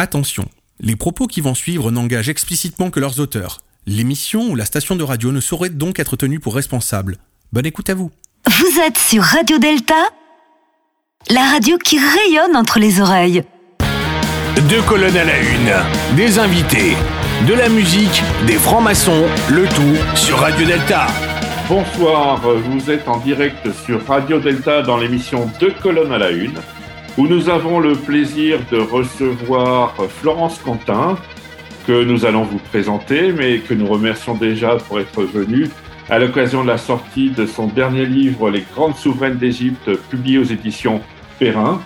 Attention, les propos qui vont suivre n'engagent explicitement que leurs auteurs. L'émission ou la station de radio ne saurait donc être tenue pour responsable. Bonne écoute à vous. Vous êtes sur Radio Delta, la radio qui rayonne entre les oreilles. Deux colonnes à la une, des invités, de la musique, des francs-maçons, le tout sur Radio Delta. Bonsoir, vous êtes en direct sur Radio Delta dans l'émission Deux colonnes à la une, où nous avons le plaisir de recevoir Florence Quentin, que nous allons vous présenter, mais que nous remercions déjà pour être venue à l'occasion de la sortie de son dernier livre, Les grandes souveraines d'Égypte, publié aux éditions Perrin.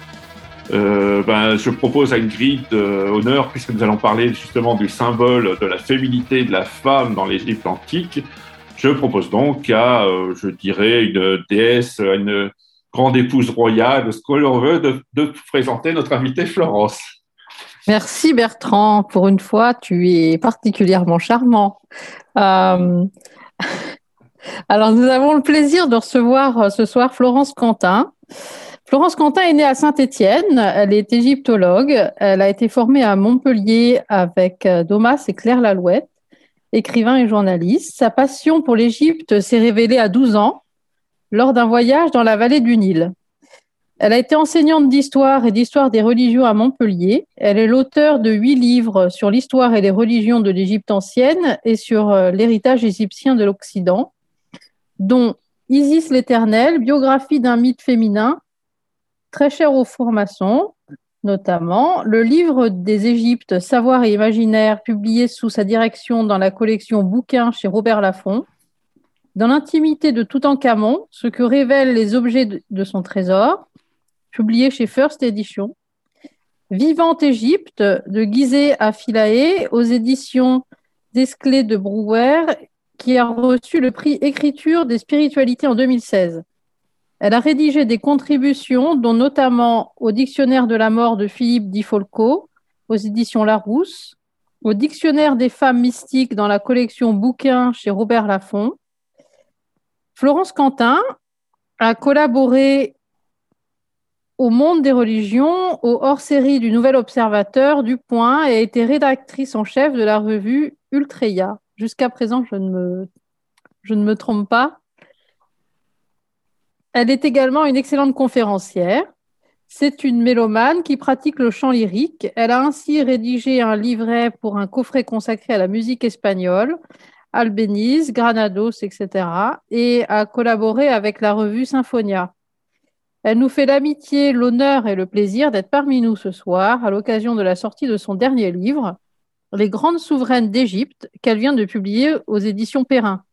Euh, ben, je propose à Ingrid honneur, puisque nous allons parler justement du symbole de la féminité de la femme dans l'Égypte antique. Je propose donc à, euh, je dirais, une déesse, une grande épouse royale, ce que l'on veut, de, présenter notre invitée Florence. Merci Bertrand. Pour une fois, tu es particulièrement charmant. Euh, Alors, nous avons le plaisir de recevoir euh, ce soir Florence Quentin. Florence Quentin est née à Saint-Étienne. Elle est égyptologue. Elle a été formée à Montpellier avec euh, Domas et Claire Lalouette, écrivain et journaliste. Sa passion pour l'Égypte s'est révélée à 12 ans lors d'un voyage dans la vallée du Nil. Elle a été enseignante d'histoire et d'histoire des religions à Montpellier. Elle est l'auteur de huit livres sur l'histoire et les religions de l'Égypte ancienne et sur euh, l'héritage égyptien de l'Occident dont Isis l'Éternel, biographie d'un mythe féminin, très cher aux formations, notamment le livre des Égyptes, Savoir et Imaginaire, publié sous sa direction dans la collection Bouquins chez Robert Laffont, dans l'intimité de Toutankhamon, ce que révèlent les objets de son trésor, publié chez First Edition, Vivante Égypte, de Gizeh à Philae, aux éditions Desclés de Brouwer qui a reçu le prix Écriture des spiritualités en 2016. Elle a rédigé des contributions, dont notamment au Dictionnaire de la mort de Philippe Di Folco, aux éditions Larousse, au Dictionnaire des femmes mystiques dans la collection Bouquins chez Robert Laffont. Florence Quentin a collaboré au Monde des religions, au hors-série du Nouvel Observateur, du Point, et a été rédactrice en chef de la revue Ultreya. Jusqu'à présent, je ne, me, je ne me trompe pas. Elle est également une excellente conférencière. C'est une mélomane qui pratique le chant lyrique. Elle a ainsi rédigé un livret pour un coffret consacré à la musique espagnole, Albéniz, Granados, etc. et a collaboré avec la revue Symphonia. Elle nous fait l'amitié, l'honneur et le plaisir d'être parmi nous ce soir à l'occasion de la sortie de son dernier livre, les grandes souveraines d'Égypte qu'elle vient de publier aux éditions Perrin.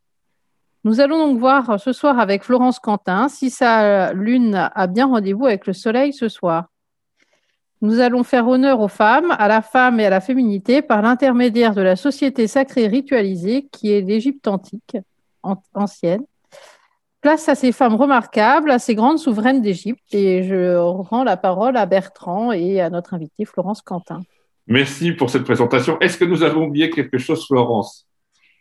Nous allons donc voir ce soir avec Florence Quentin si sa lune a bien rendez-vous avec le soleil ce soir. Nous allons faire honneur aux femmes, à la femme et à la féminité par l'intermédiaire de la société sacrée ritualisée qui est l'Égypte antique, ancienne. Place à ces femmes remarquables, à ces grandes souveraines d'Égypte. Et je rends la parole à Bertrand et à notre invitée Florence Quentin. Merci pour cette présentation. Est-ce que nous avons oublié quelque chose, Florence?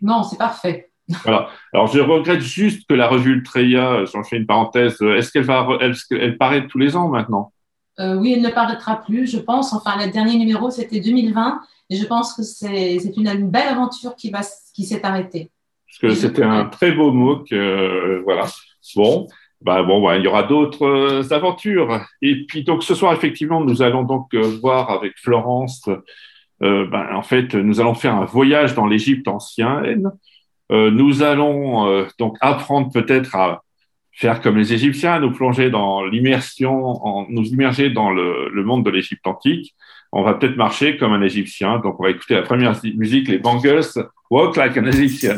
Non, c'est parfait. Voilà. Alors, je regrette juste que la revue Ultreya, j'en fais une parenthèse, est-ce qu'elle va, est-ce qu'elle paraît tous les ans maintenant? Euh, Oui, elle ne paraîtra plus, je pense. Enfin, le dernier numéro, c'était 2020, et je pense que c'est, une, belle aventure qui va, qui s'est arrêtée. Parce que c'était un très beau mot que, euh, voilà. Bon, bah bon, bah, il y aura d'autres euh, aventures. Et puis donc ce soir, effectivement, nous allons donc euh, voir avec Florence. Euh, bah, en fait, nous allons faire un voyage dans l'Égypte ancienne. nous allons donc apprendre peut-être à faire comme les Égyptiens, nous plonger dans l'immersion, nous immerger dans le, monde de l'Égypte antique. On va peut-être marcher comme un Égyptien. Donc on va écouter la première musique, les Bangles, Walk Like an Egyptian.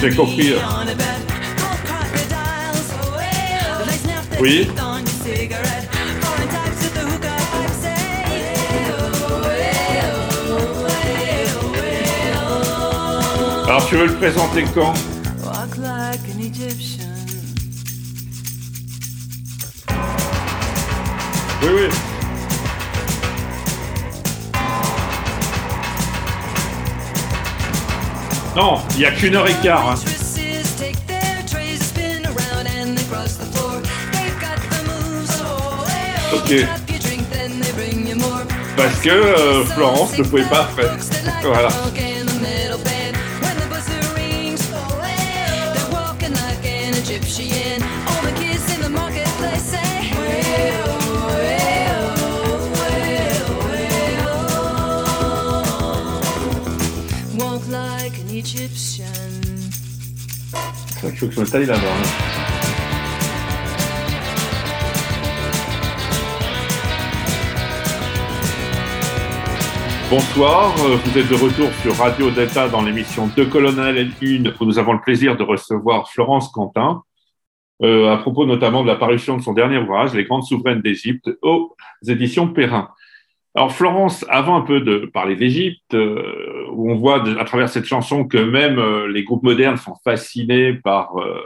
J'ai compris. Oui. Alors Alors, tu veux le présenter quand? Il n'y a qu'une heure et quart. Hein. Ok. Parce que euh, Florence ne pouvait pas après. voilà. Hein. Bonsoir, euh, vous êtes de retour sur Radio Delta dans l'émission De Colonel L1 où nous avons le plaisir de recevoir Florence Quentin euh, à propos notamment de la parution de son dernier ouvrage Les Grandes Souveraines d'Égypte aux éditions Perrin. Alors Florence, avant un peu de parler d'Égypte, euh, où on voit à travers cette chanson que même euh, les groupes modernes sont fascinés par, euh,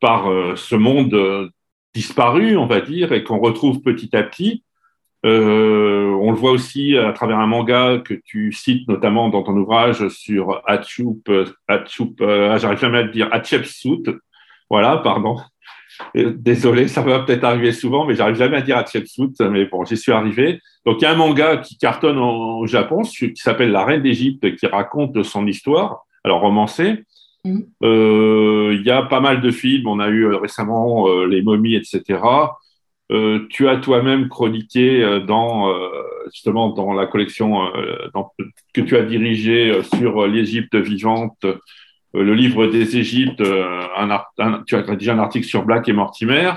par ce monde disparu, on va dire, et qu'on retrouve petit à petit. On le voit aussi à travers un manga que tu cites notamment dans ton ouvrage sur Hatshep, ah, j'arrive jamais à dire, Hatshepsut. Voilà, pardon. Désolé, ça va peut-être arriver souvent, mais j'arrive jamais à dire Hatshepsut, mais bon, j'y suis arrivé. Donc, il y a un manga qui cartonne au Japon, qui s'appelle La Reine d'Égypte, qui raconte son histoire, alors romancée. Mhm. Euh, Il y a pas mal de films, on a eu euh, récemment euh, Les Momies, etc. Euh, tu as toi-même chroniqué dans justement dans la collection dans- que tu as dirigée sur l'Égypte vivante, le livre des Égyptes. euh, tu as rédigé un article sur Black et Mortimer.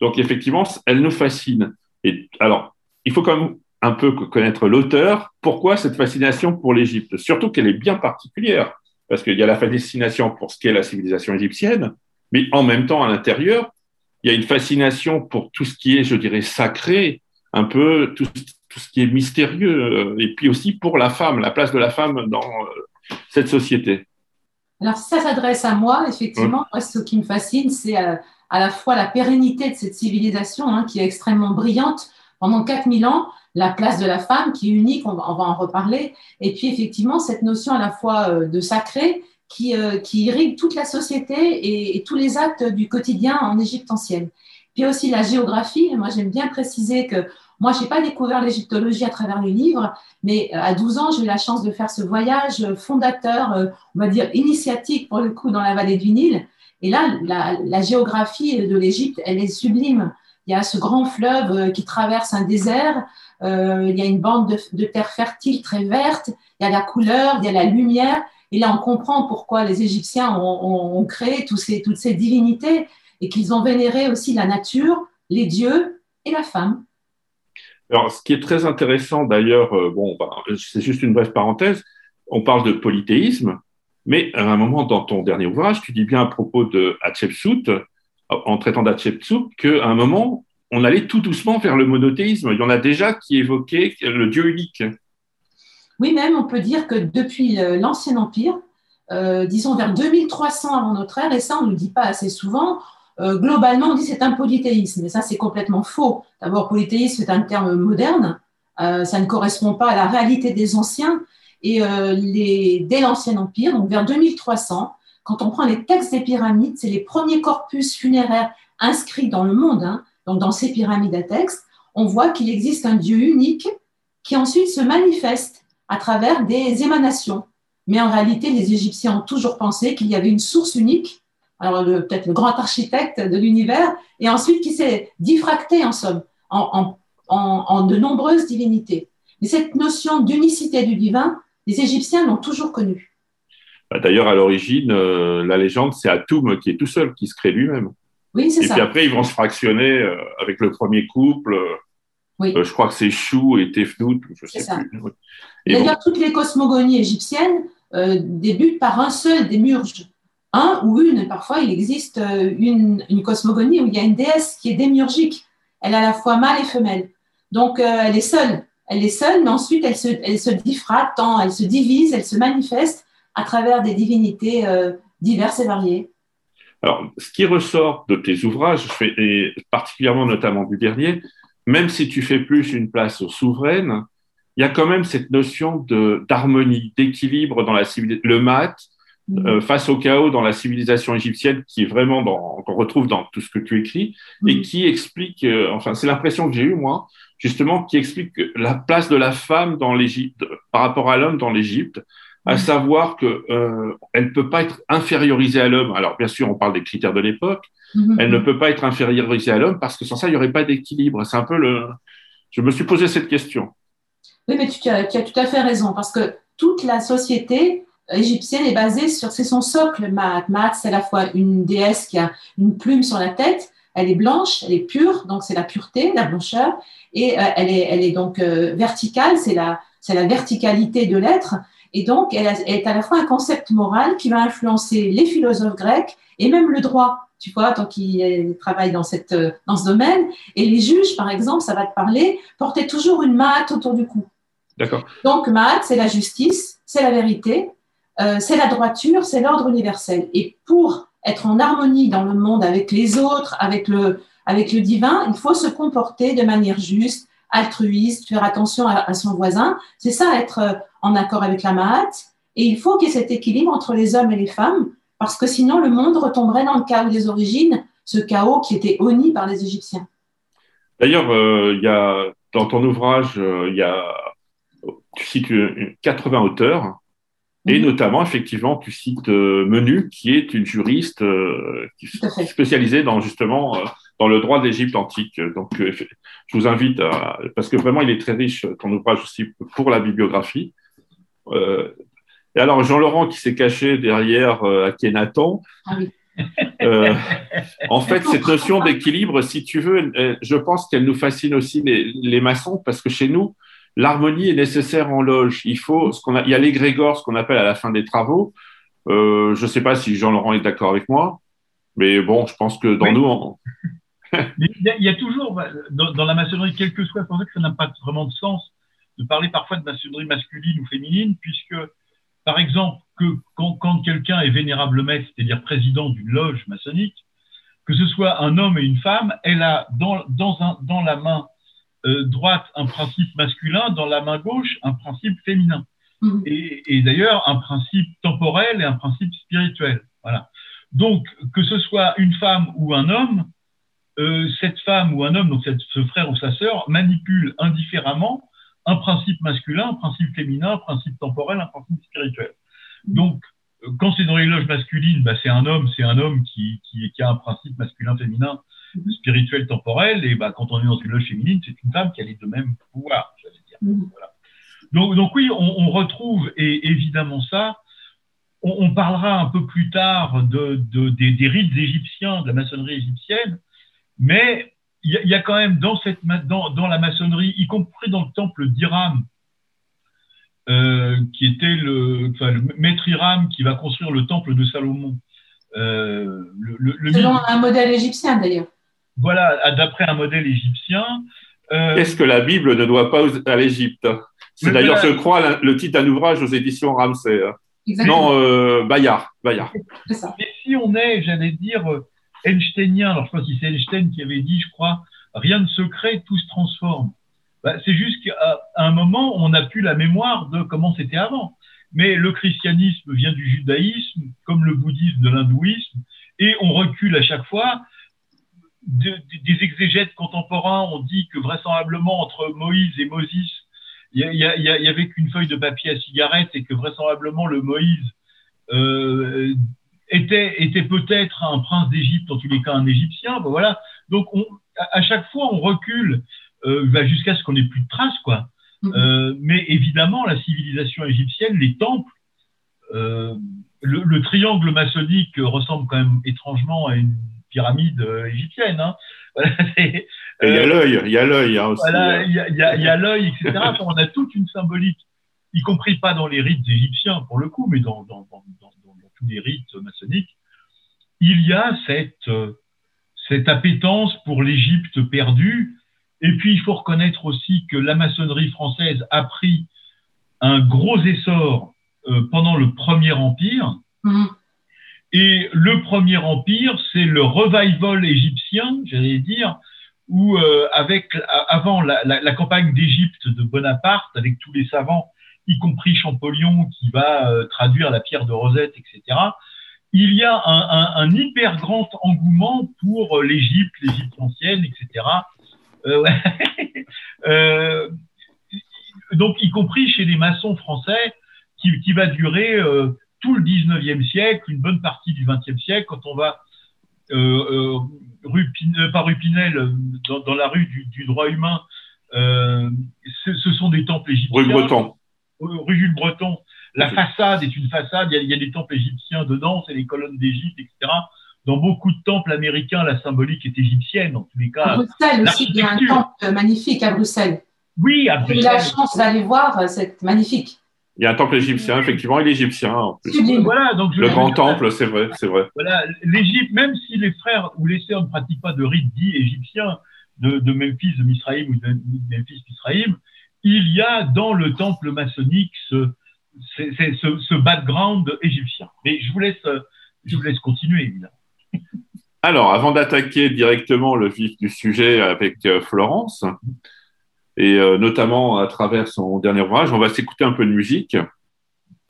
Donc effectivement, elle nous fascine. Et alors, il faut quand même un peu connaître l'auteur. Pourquoi cette fascination pour l'Égypte? Surtout qu'elle est bien particulière, parce qu'il y a la fascination pour ce qu'est la civilisation égyptienne, mais en même temps, à l'intérieur, il y a une fascination pour tout ce qui est, je dirais, sacré, un peu tout, ce qui est mystérieux, euh, et puis aussi pour la femme, la place de la femme dans euh, cette société. Alors, ça s'adresse à moi, effectivement, moi, ce qui me fascine, c'est euh, à la fois la pérennité de cette civilisation hein, qui est extrêmement brillante pendant 4000 ans, la place de la femme qui est unique, on va, on va en reparler, et puis effectivement cette notion à la fois euh, de sacré qui, euh, qui irrigue toute la société et, et tous les actes du quotidien en Égypte ancienne. Puis aussi la géographie, moi j'aime bien préciser que moi je n'ai pas découvert l'égyptologie à travers les livres, mais euh, à 12 ans j'ai eu la chance de faire ce voyage euh, fondateur, euh, on va dire initiatique pour le coup dans la vallée du Nil. Et là, la, géographie de l'Égypte, elle est sublime. Il y a ce grand fleuve qui traverse un désert, il y a une bande de, terre fertile très verte, il y a la couleur, il y a la lumière. Et là, on comprend pourquoi les Égyptiens ont, créé toutes ces divinités et qu'ils ont vénéré aussi la nature, les dieux et la femme. Alors, ce qui est très intéressant d'ailleurs, euh, bon, bah, c'est juste une brève parenthèse, on parle de polythéisme, mais à un moment dans ton dernier ouvrage, tu dis bien à propos de Hatshepsut, en traitant d'Hatshepsut, qu'à un moment, on allait tout doucement vers le monothéisme. Il y en a déjà qui évoquaient le Dieu unique. Oui, même on peut dire que depuis euh, l'Ancien Empire, euh, disons vers 2300 avant notre ère, et ça on ne le dit pas assez souvent, euh, globalement on dit c'est un polythéisme, mais ça c'est complètement faux. D'abord, polythéisme est un terme moderne, euh, ça ne correspond pas à la réalité des anciens, et euh, les, dès l'Ancien Empire, donc vers 2300, quand on prend les textes des pyramides, c'est les premiers corpus funéraires inscrits dans le monde, hein, donc dans ces pyramides à texte, on voit qu'il existe un Dieu unique qui ensuite se manifeste à travers des émanations. Mais en réalité, les Égyptiens ont toujours pensé qu'il y avait une source unique, alors peut-être le grand architecte de l'univers, et ensuite qui s'est diffracté en somme, en, en- en- en de nombreuses divinités. Mais cette notion d'unicité du divin, les Égyptiens l'ont toujours connue. Bah, D'ailleurs, à l'origine, euh, la légende, c'est Atum qui est tout seul, qui se crée lui-même. Oui, c'est Et ça. puis après, ils vont se fractionner euh, avec le premier couple. euh, Oui. je crois que c'est Chou et Tefnout, je sais ça. plus. Et bon, D'ailleurs, toutes les cosmogonies égyptiennes débutent par un seul démiurge. Un ou une, parfois il existe euh, une, cosmogonie où il y a une déesse qui est démiurgique. Elle est à la fois mâle et femelle. Donc euh, elle est seule. Elle est seule, mais ensuite elle se, elle se diffracte, hein, elle se divise, elle se manifeste à travers des divinités euh, diverses et variées. Alors, ce qui ressort de tes ouvrages, et particulièrement notamment du dernier, même si tu fais plus une place aux souveraines, il y a quand même cette notion d'harmonie, d'équilibre dans la civilisation. Le mat. Euh, face au chaos dans la civilisation égyptienne, qui est vraiment dans, qu'on retrouve dans tout ce que tu écris, et mm. qui explique, euh, enfin, c'est l'impression que j'ai eue, moi, justement, qui explique la place de la femme dans l'Égypte, par rapport à l'homme dans l'Égypte, à mm. savoir que euh, elle peut pas être infériorisée à l'homme. Alors bien sûr, on parle des critères de l'époque. Mm-hmm. Elle ne peut pas être infériorisée à l'homme parce que sans ça, il n'y aurait pas d'équilibre. C'est un peu le. Je me suis posé cette question. Oui, mais tu as, tu as, tout à fait raison parce que toute la société égyptienne est basée sur, c'est son socle, Maat. Maat, c'est à la fois une déesse qui a une plume sur la tête, elle est blanche, elle est pure, donc c'est la pureté, la blancheur, et euh, elle, est, elle est donc euh, verticale, c'est la, c'est la verticalité de l'être. Et donc, elle, est à la fois un concept moral qui va influencer les philosophes grecs et même le droit, tu vois, donc il travaille dans, cette, dans ce domaine. Et les juges, par exemple, ça va te parler, portaient toujours une mat autour du cou. D'accord. Donc, mat, c'est la justice, c'est la vérité, euh, c'est la droiture, c'est l'ordre universel. Et pour être en harmonie dans le monde avec les autres, avec le, avec le divin, il faut se comporter de manière juste, altruiste, faire attention à, son voisin. C'est ça, être euh, en accord avec la Mahat. Et il faut qu'il y ait cet équilibre entre les hommes et les femmes, parce que sinon le monde retomberait dans le chaos des origines, ce chaos qui était honni par les Égyptiens. D'ailleurs, euh, il y a, dans ton ouvrage, il y a, tu cites 80 auteurs, et notamment, effectivement, tu cites Menu, qui est une juriste qui spécialisée dans justement dans le droit de l'Égypte antique. Donc, euh, je vous invite à, parce que vraiment, il est très riche, ton ouvrage aussi, pour la bibliographie. Euh, et alors, Jean-Laurent qui s'est caché derrière euh, Akhenaton, ah oui. euh, en fait, cette notion d'équilibre, si tu veux, je pense qu'elle nous fascine aussi les, les, maçons, parce que chez nous, l'harmonie est nécessaire en loge. Il faut, ce qu'on a, il y a l'égrégore, ce qu'on appelle à la fin des travaux. Euh, je ne sais pas si Jean-Laurent est d'accord avec moi, mais bon, je pense que dans nous, on, il, y a, toujours, bah, dans, la maçonnerie, quel que soit, pour ça que ça n'a pas vraiment de sens de parler parfois de maçonnerie masculine ou féminine, puisque, par exemple, que quand, quelqu'un est vénérable maître, c'est-à-dire président d'une loge maçonnique, que ce soit un homme et une femme, elle a dans, dans, un, dans la main euh, droite un principe masculin, dans la main gauche un principe féminin. Mmh. Et, et d'ailleurs, un principe temporel et un principe spirituel. Voilà. Donc, que ce soit une femme ou un homme, euh, cette femme ou un homme, donc cette, ce frère ou sa sœur, manipule indifféremment un principe masculin, un principe féminin, un principe temporel, un principe spirituel. Donc, euh, quand c'est dans les loges masculines, bah, c'est un homme, c'est un homme qui, qui, qui, a un principe masculin, spirituel, temporel, et bah, quand on est dans une loge féminine, c'est une femme qui a les deux mêmes pouvoirs, j'allais dire. Voilà. Donc, donc oui, on, on, retrouve et évidemment ça. On, on, parlera un peu plus tard de, de, des, des rites égyptiens, de la maçonnerie égyptienne, mais il y, a quand même dans, cette, dans, dans, la maçonnerie, y compris dans le temple d'Iram, euh, qui était le, enfin, le maître Hiram qui va construire le temple de Salomon. Euh, le, Selon un modèle égyptien d'ailleurs. Voilà, d'après un modèle égyptien. Euh, Est-ce que la Bible ne doit pas à l'Égypte? C'est d'ailleurs, je crois, le titre d'un ouvrage aux éditions Ramsey. Exactement. Non, euh, Bayard. Bayard. Ça. Mais si on est, j'allais dire, Einsteinien, alors je crois que c'est Einstein qui avait dit, je crois, rien de secret, tout se transforme. Bah, c'est juste qu'à un moment, on n'a plus la mémoire de comment c'était avant. Mais le christianisme vient du judaïsme, comme le bouddhisme de l'hindouisme, et on recule à chaque fois. Des exégètes contemporains ont dit que vraisemblablement entre Moïse et Moses, il y, y, avait qu'une feuille de papier à cigarette et que vraisemblablement le Moïse euh, était, était peut-être un prince d'Égypte, en tous les cas un Égyptien. Ben voilà. Donc, on, à, chaque fois, on recule euh, ben jusqu'à ce qu'on n'ait plus de traces, quoi. Mm-hmm. Euh, mais évidemment, la civilisation égyptienne, les temples, le, le, triangle maçonnique ressemble quand même étrangement à une pyramide euh, égyptienne. Hein. il y a l'œil, il y a l'œil hein, aussi. Voilà, il y a, l'œil, etc. on a toute une symbolique, y compris pas dans les rites égyptiens pour le coup, mais dans, dans, dans, dans tous les rites maçonniques, il y a cette, cette appétence pour l'Égypte perdue. Et puis, il faut reconnaître aussi que la maçonnerie française a pris un gros essor pendant le Premier Empire. Mhm. Et le Premier Empire, c'est le revival égyptien, j'allais dire, où avec avant la, campagne d'Égypte de Bonaparte, avec tous les savants, y compris Champollion qui va traduire la pierre de Rosette, etc il y a un, hyper grand engouement pour l'Égypte, l'Égypte ancienne, etc. Euh, euh, donc, y compris chez les maçons français, qui, va durer euh, tout le 19e siècle, une bonne partie du 20e siècle, quand on va euh, rue, par rue Pinel, dans, dans la rue du, du droit humain, ce, ce, sont des temples égyptiens. Rue Breton. Rue Jules Breton. La façade est une façade, il y, a, il y a des temples égyptiens dedans, c'est les colonnes d'Égypte, etc. Dans beaucoup de temples américains, la symbolique est égyptienne, en tous les cas. À Bruxelles aussi, il y a un temple magnifique à Bruxelles. Oui, à Bruxelles. J'ai eu la chance d'aller voir, c'est magnifique. Il y a un temple égyptien, effectivement, il est égyptien. En plus. Voilà, donc le grand temple, c'est vrai, c'est vrai. Voilà, l'Égypte, même si les frères ou les sœurs ne pratiquent pas de rite dit égyptien de, de Memphis, de Misraïm ou de Memphis, Misraïm, il y a dans le temple maçonnique ce, c'est ce, ce, background égyptien. Mais je vous laisse, je vous laisse continuer, évidemment. Alors, avant d'attaquer directement le vif du sujet avec euh, Florence, et euh, notamment à travers son dernier ouvrage, on va s'écouter un peu de musique.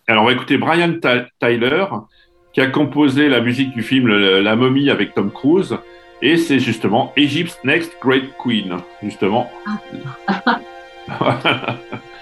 Alors, on va écouter Brian Tyler, qui a composé la musique du film La momie avec Tom Cruise, et c'est justement Egypt's Next Great Queen, justement.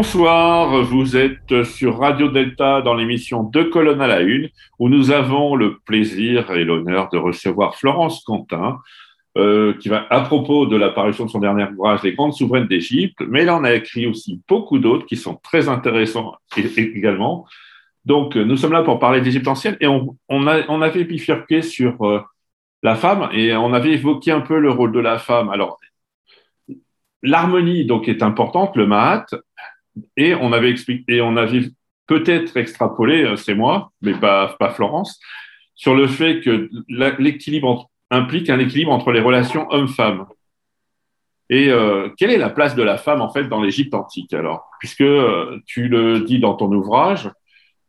Bonsoir, vous êtes sur Radio Delta dans l'émission Deux colonnes à la une, où nous avons le plaisir et l'honneur de recevoir Florence Quentin, euh, qui va à propos de l'apparition de son dernier ouvrage, Les grandes souveraines d'Égypte, mais il en a écrit aussi beaucoup d'autres qui sont très intéressants également. Donc, nous sommes là pour parler d'Égypte ancienne et on avait bifurqué sur euh, la femme et on avait évoqué un peu le rôle de la femme. Alors, l'harmonie donc est importante, le mahat, et on avait peut-être extrapolé, euh, c'est moi, mais pas, Florence, sur le fait que l'équilibre implique un équilibre entre les relations homme-femme. Et euh, quelle est la place de la femme en fait dans l'Égypte antique alors? Puisque euh, tu le dis dans ton ouvrage,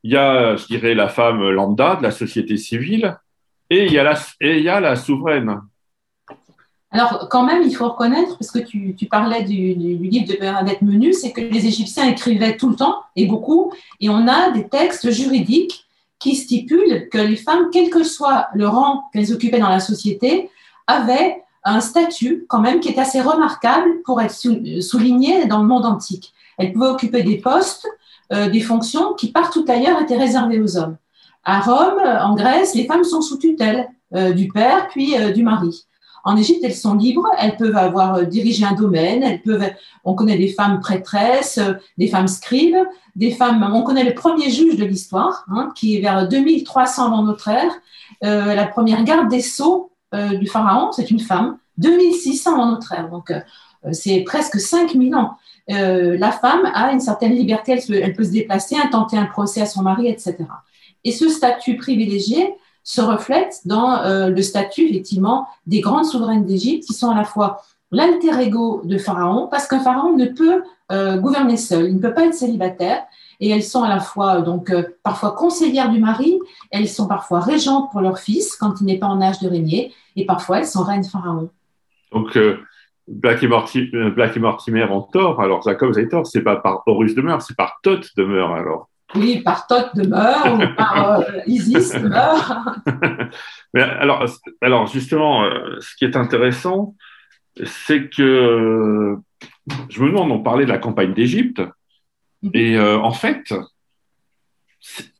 il y a, la femme lambda de la société civile et il et il y a la souveraine. Alors, quand même, il faut reconnaître, parce que tu, parlais du, du, livre de Bernadette Menu, c'est que les Égyptiens écrivaient tout le temps et beaucoup, et on a des textes juridiques qui stipulent que les femmes, quel que soit le rang qu'elles occupaient dans la société, avaient un statut quand même qui est assez remarquable pour être souligné dans le monde antique. Elles pouvaient occuper des postes, euh, des fonctions qui partout ailleurs étaient réservées aux hommes. À Rome, en Grèce, les femmes sont sous tutelle euh, du père puis euh, du mari. En Égypte, elles sont libres, elles peuvent avoir euh, dirigé un domaine, elles peuvent, on connaît des femmes prêtresses, euh, des femmes scribes, des femmes, on connaît le premier juge de l'histoire, hein, qui est vers 2300 avant notre ère, euh, la première garde des sceaux du pharaon, c'est une femme, 2600 avant notre ère, donc c'est presque 5000 ans. la femme a une certaine liberté, elle, elle peut se déplacer, intenter un procès à son mari, etc. Et ce statut privilégié, se reflète dans euh, le statut, effectivement, des grandes souveraines d'Égypte qui sont à la fois l'alter ego de Pharaon, parce qu'un Pharaon ne peut euh, gouverner seul, il ne peut pas être célibataire, et elles sont à la fois donc euh, parfois conseillères du mari, elles sont parfois régentes pour leur fils quand il n'est pas en âge de régner, et parfois elles sont reines Pharaon. Donc Black et, Mortimer ont tort, alors Jacob vous avez tort, c'est pas par Horus de Meur, c'est par Thoth de Meur alors. Oui, par Thoth demeure ou par euh, Isis demeure. Mais alors, alors justement, euh, ce qui est intéressant, c'est que je me demande, on parlait de la campagne d'Égypte, mhm. et euh, en fait,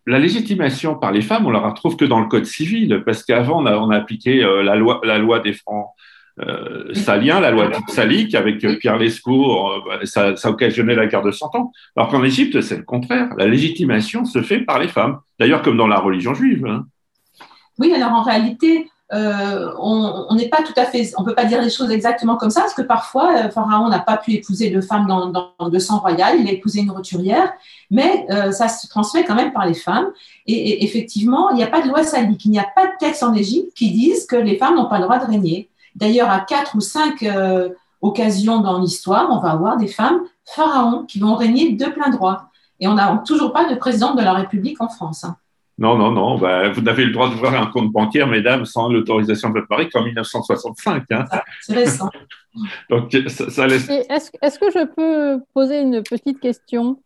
la légitimation par les femmes, on la retrouve que dans le code civil, parce qu'avant, on a, on a appliqué la, loi, la loi des Francs euh, salien, la loi salique avec euh, Pierre Lescaut, euh, bah, ça, ça, occasionnait la guerre de Cent Ans. Alors qu'en Égypte, c'est le contraire. La légitimation se fait par les femmes. D'ailleurs, comme dans la religion juive. Hein. Oui, alors en réalité, on n'est pas tout à fait, on peut pas dire les choses exactement comme ça, parce que parfois, Pharaon n'a pas pu épouser de femme dans, dans, sang royal, il a épousé une roturière, mais ça se transmet quand même par les femmes. Et, et effectivement, il n'y a pas de loi salique, il n'y a pas de texte en Égypte qui disent que les femmes n'ont pas le droit de régner. D'ailleurs, à quatre ou cinq euh, occasions dans l'histoire, on va avoir des femmes pharaons qui vont régner de plein droit. Et on n'a toujours pas de présidente de la République en France. Hein. Non, non, non. Bah, vous n'avez le droit d'ouvrir un compte bancaire, mesdames, sans l'autorisation de votre mari qu'en 1965. Hein. C'est récent. Donc, ça, laisse. Est-ce que je peux poser une petite question?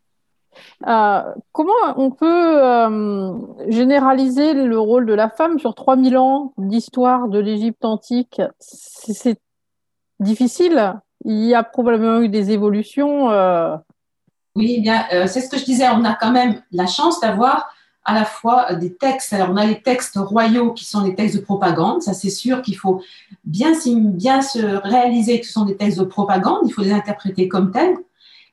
Comment on peut euh, généraliser le rôle de la femme sur 3000 ans d'histoire de l'Égypte antique? C'est difficile. Il y a probablement eu des évolutions. Euh. Oui, bien, c'est ce que je disais. On a quand même la chance d'avoir à la fois des textes. Alors, on a les textes royaux qui sont des textes de propagande. Ça, c'est sûr qu'il faut bien, bien se réaliser que ce sont des textes de propagande. Il faut les interpréter comme tels.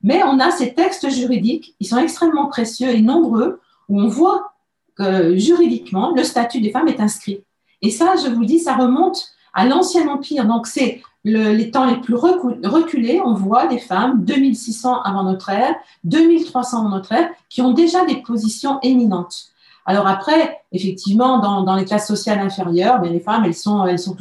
Mais on a ces textes juridiques, ils sont extrêmement précieux et nombreux, où on voit que juridiquement, le statut des femmes est inscrit. Et ça, je vous dis, ça remonte à l'Ancien Empire. Donc, c'est les temps les plus reculés. On voit des femmes, 2600 avant notre ère, 2300 avant notre ère, qui ont déjà des positions éminentes. Alors après, effectivement, dans, dans les classes sociales inférieures, ben, les femmes, elles sont, elles sont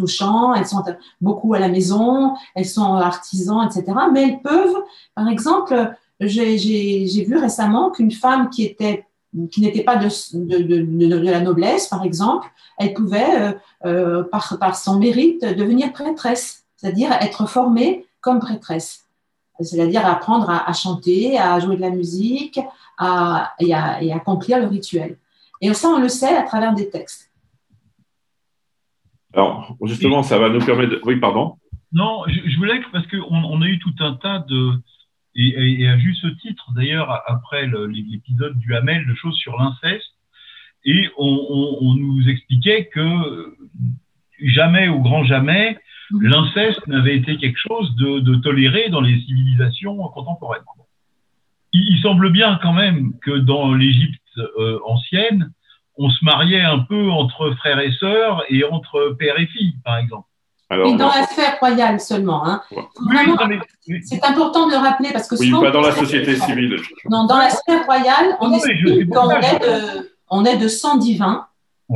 elles sont beaucoup à la maison, elles sont artisans, etc. Mais elles peuvent, par exemple, j'ai vu récemment qu'une femme qui était qui n'était pas de, de, de, de, la noblesse, par exemple, elle pouvait, euh, euh, par, par son mérite, devenir prêtresse, c'est-à-dire être formée comme prêtresse, c'est-à-dire apprendre à, à, chanter, à jouer de la musique à, et, à, et à accomplir le rituel. Et ça, on le sait à travers des textes. Alors, justement, ça va nous permettre. De... Oui, pardon. Non, je, voulais parce qu'on on a eu tout un tas de. Et, à juste titre, d'ailleurs, après l'épisode du Hamel, de choses sur l'inceste, et on, on, nous expliquait que jamais, au grand jamais. L'inceste n'avait été quelque chose de, toléré dans les civilisations contemporaines. Il, semble bien quand même que dans l'Égypte ancienne, on se mariait un peu entre frères et sœurs et entre père et fille, par exemple. Alors, dans la sphère royale seulement. Hein. c'est important de le rappeler parce que oui, pas dans la société civile. Non, dans la sphère royale, on estime qu'on est, de, on est de sang divin.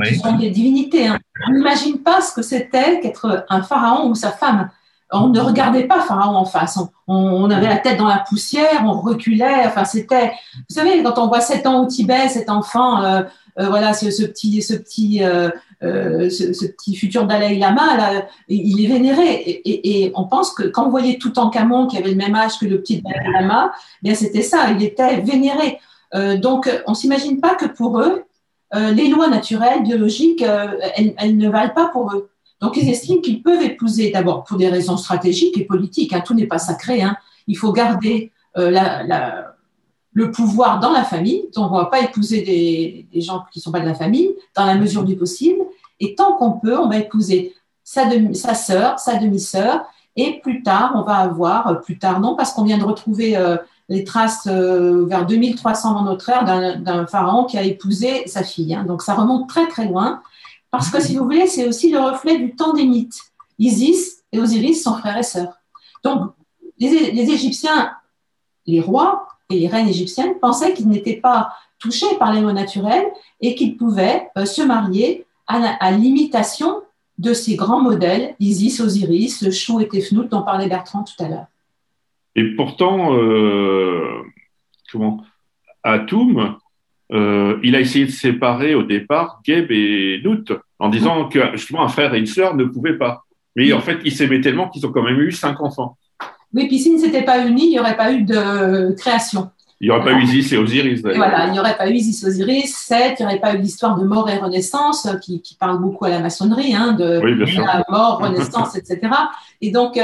Ce sont des divinités. Hein. On n'imagine pas ce que c'était qu'être un pharaon ou sa femme. On ne regardait pas Pharaon en face. On, avait la tête dans la poussière, on reculait. Enfin, c'était. Vous savez, quand on voit 7 ans au Tibet, cet enfant, euh, euh, voilà, ce, petit, petit, euh, petit futur Dalai Lama, il est vénéré. Et, on pense que quand vous voyez tout en Camon, qui avait le même âge que le petit Dalai Lama, bien c'était ça. Il était vénéré. donc, on s'imagine pas que pour eux, les lois naturelles, biologiques, elles ne valent pas pour eux. Donc, ils estiment qu'ils peuvent épouser d'abord pour des raisons stratégiques et politiques. Hein, tout n'est pas sacré. Hein. Il faut garder euh, le pouvoir dans la famille. Donc, on ne va pas épouser des, gens qui ne sont pas de la famille dans la mesure du possible. Et tant qu'on peut, on va épouser sa, sa sœur, sa demi-sœur. Et plus tard, on va avoir, euh, plus tard non, parce qu'on vient de retrouver euh, les traces vers 2300 dans notre ère d'un pharaon qui a épousé sa fille. Hein. Donc, ça remonte très, très loin. Parce que si vous voulez, c'est aussi le reflet du temps des mythes. Isis et Osiris sont frères et sœurs. Donc, les, Égyptiens, les rois et les reines égyptiennes pensaient qu'ils n'étaient pas touchés par les mots naturels et qu'ils pouvaient euh, se marier à, l'imitation de ces grands modèles, Isis, Osiris, Chou et Tefnout, dont parlait Bertrand tout à l'heure. Et pourtant, euh, comment, Atum euh, il a essayé de séparer au départ Geb et Nout en disant que justement un frère et une sœur ne pouvaient pas. Mais en fait, ils s'aimaient tellement qu'ils ont quand même eu cinq enfants. Oui, puis s'ils ne s'étaient pas unis, il n'y aurait pas eu de création. Il n'y aurait pas eu Isis et Osiris. voilà, il n'y aurait pas eu Isis, Osiris, Seth, il n'y aurait pas eu l'histoire de mort et renaissance qui, parle beaucoup à la maçonnerie, hein, de la mort, renaissance, etc. Et donc, euh,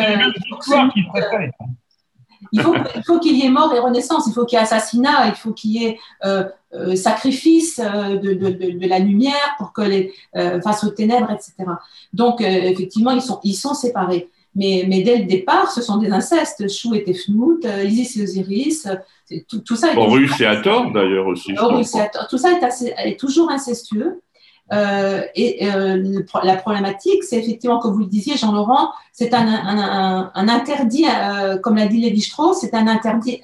il faut, qu'il y ait mort et renaissance, il faut qu'il y ait assassinat, il faut qu'il y ait euh, euh, sacrifice euh, de, la lumière pour que les face aux ténèbres, etc. Donc effectivement, ils sont, ils sont séparés. Mais, mais dès le départ, ce sont des incestes. Chou et Tefnout, Isis et Osiris, tout, tout ça. Est Horus et Hathor d'ailleurs aussi. Horus et Hathor, tout ça est, assez, est toujours incestueux. Euh, et euh, la problématique, c'est effectivement, comme vous le disiez, Jean-Laurent, c'est un, un, un, interdit, euh, comme l'a dit Lévi-Strauss, c'est un interdit,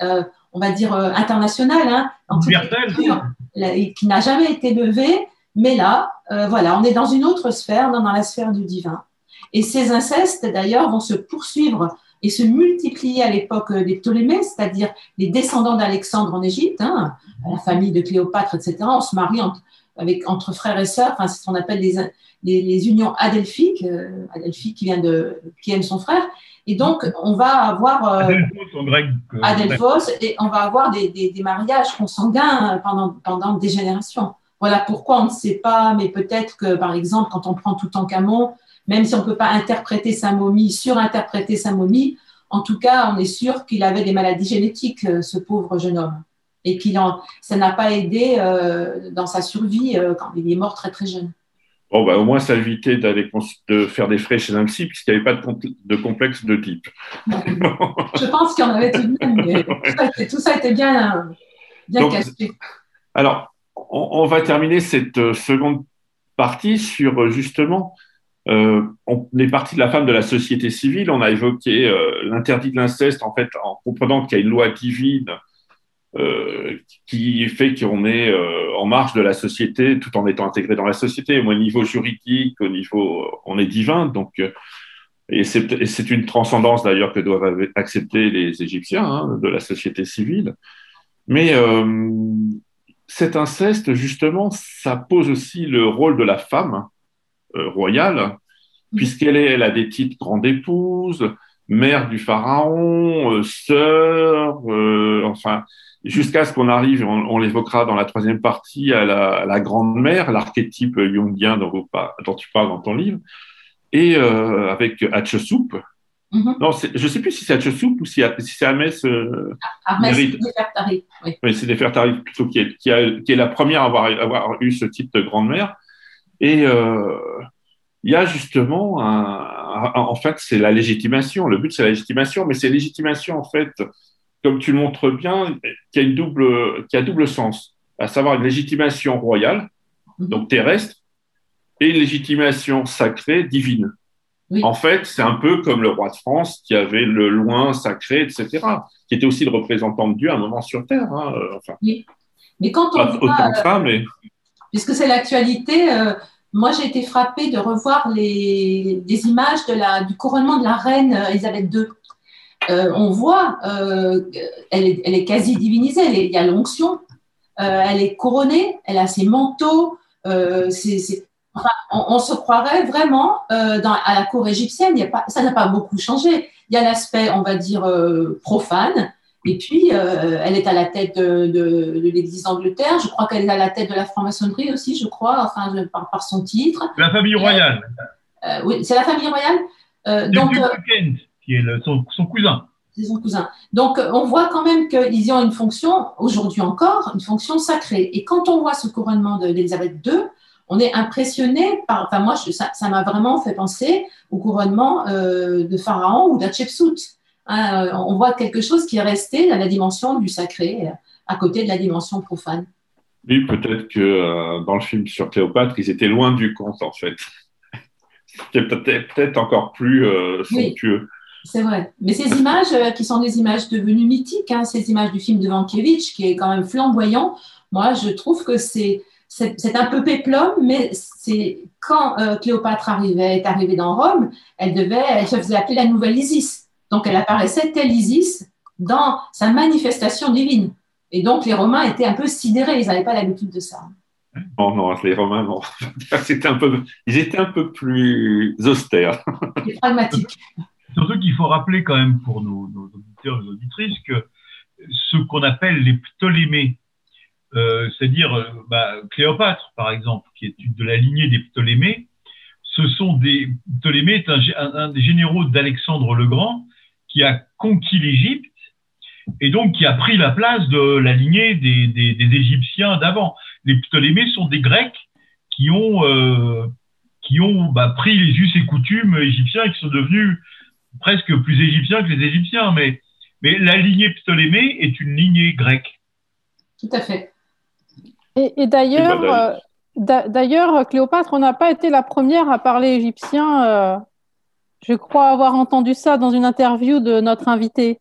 on va dire, international, hein, qui n'a jamais été levé. Mais là, voilà, on est dans une autre sphère, dans la sphère du divin. Et ces incestes, d'ailleurs, vont se poursuivre et se multiplier à l'époque des Ptolémées, c'est-à-dire les descendants d'Alexandre en Égypte, hein, la famille de Cléopâtre, etc. On se marie entre avec, entre frères et sœurs. Enfin, c'est ce qu'on appelle les, les, unions adelphiques, euh, adelphique qui vient de, qui aime son frère. Et donc, on va avoir euh, Adelphos, en grec, euh, Adelphos, et on va avoir des, des, des, mariages consanguins pendant, pendant des générations. Voilà pourquoi on ne sait pas, mais peut-être que, par exemple, quand on prend tout en camon, même si on ne peut pas interpréter sa momie, surinterpréter sa momie, en tout cas, on est sûr qu'il avait des maladies génétiques, ce pauvre jeune homme et qu'il ça n'a pas aidé euh, dans sa survie euh, quand il est mort très très jeune. Bon, bah, au moins, ça d'aller de faire des frais chez un psy, puisqu'il n'y avait pas de, de, complexe de type. Je pense qu'il y en avait tout de même, mais tout ça était, bien, bien caché. Alors, on, va terminer cette euh, seconde partie sur justement, on est parti de la femme de la société civile, on a évoqué l'interdit de l'inceste, en fait, en comprenant qu'il y a une loi divine euh, qui fait qu'on est euh, en marge de la société tout en étant intégré dans la société. Au niveau juridique, au niveau, on est divin, donc euh, et c'est une transcendance d'ailleurs que doivent accepter les Égyptiens hein, de la société civile. Mais cet inceste, justement, ça pose aussi le rôle de la femme royale, puisqu'elle elle a des titres grande épouse, mère du pharaon, sœur, enfin, jusqu'à ce qu'on arrive, on, l'évoquera dans la troisième partie, à la, grande-mère, l'archétype jungien dont, dont, tu parles dans ton livre, et euh, avec Hatshepsut. Mm-hmm. Non, je ne sais plus si c'est Hatshepsut ou si, c'est Hermès. Euh, Nefertari. Oui, oui c'est Nefertari plutôt qui est, qui, est la première à avoir, avoir eu ce type de grande-mère. Et euh, il y a justement un, en fait, c'est la légitimation. Le but, c'est la légitimation, mais c'est légitimation, en fait, comme tu le montres bien, qui a, une double, qui a double sens, à savoir une légitimation royale, mhm. donc terrestre, et une légitimation sacrée, divine. En fait, c'est un peu comme le roi de France qui avait le loin sacré, etc., qui était aussi le représentant de Dieu à un moment sur Terre. Hein, euh, enfin, oui. Mais quand on voit, autant que ça, mais... puisque c'est l'actualité, euh, moi j'ai été frappée de revoir les, les, images de la, du couronnement de la reine Elisabeth II. Euh, on voit, elle est, elle, est, quasi divinisée, il y a l'onction, elle est couronnée, elle a ses manteaux, on, se croirait vraiment euh, dans, à la cour égyptienne. a pas, ça n'a pas beaucoup changé. Il y a l'aspect, on va dire, euh, profane. Et puis, euh, elle est à la tête de, l'Église d'Angleterre. Je crois qu'elle est à la tête de la franc-maçonnerie aussi, je crois, enfin, par, son titre. La famille royale. oui, c'est la famille royale. donc, qui est son, cousin. C'est son cousin. Donc, on voit quand même qu'ils ont une fonction, aujourd'hui encore, une fonction sacrée. Et quand on voit ce couronnement d'Élisabeth II, on est impressionné par. Enfin, moi, ça m'a vraiment fait penser au couronnement euh, de Pharaon ou d'Hatshepsut. Hein, euh, on voit quelque chose qui est resté dans la dimension du sacré, euh, à côté de la dimension profane. Oui, peut-être que dans le film sur Cléopâtre, ils étaient loin du compte, en fait. C'était peut-être encore plus somptueux. C'est vrai. Mais ces images, qui sont des images devenues mythiques, hein, ces images du film de Vankiewicz, qui est quand même flamboyant, moi, je trouve que c'est c'est un peu péplum, mais c'est quand euh, Cléopâtre arrivait, est arrivée dans Rome, elle devait, elle se faisait appeler la nouvelle Isis. Donc elle apparaissait telle Isis dans sa manifestation divine. Et donc les Romains étaient un peu sidérés, ils n'avaient pas l'habitude de ça. Non, non, les Romains, non. un peu, ils étaient un peu plus austères. Et pragmatiques. Surtout qu'il faut rappeler quand même pour nos, auditeurs et auditrices que ce qu'on appelle les Ptolémées, euh, c'est-à-dire euh, bah, Cléopâtre, par exemple, qui est de la lignée des Ptolémées. Ce sont des Ptolémées est un, des généraux d'Alexandre le Grand qui a conquis l'Égypte et donc qui a pris la place de la lignée des, des, Égyptiens d'avant. Les Ptolémées sont des Grecs qui ont euh, qui ont bah, pris les us et coutumes égyptiens et qui sont devenus presque plus égyptiens que les Égyptiens. Mais, mais la lignée Ptolémée est une lignée grecque. Tout à fait. Et, d'ailleurs, euh, d'ailleurs, Cléopâtre, on n'a pas été la première à parler égyptien. Euh, je crois avoir entendu ça dans une interview de notre invité.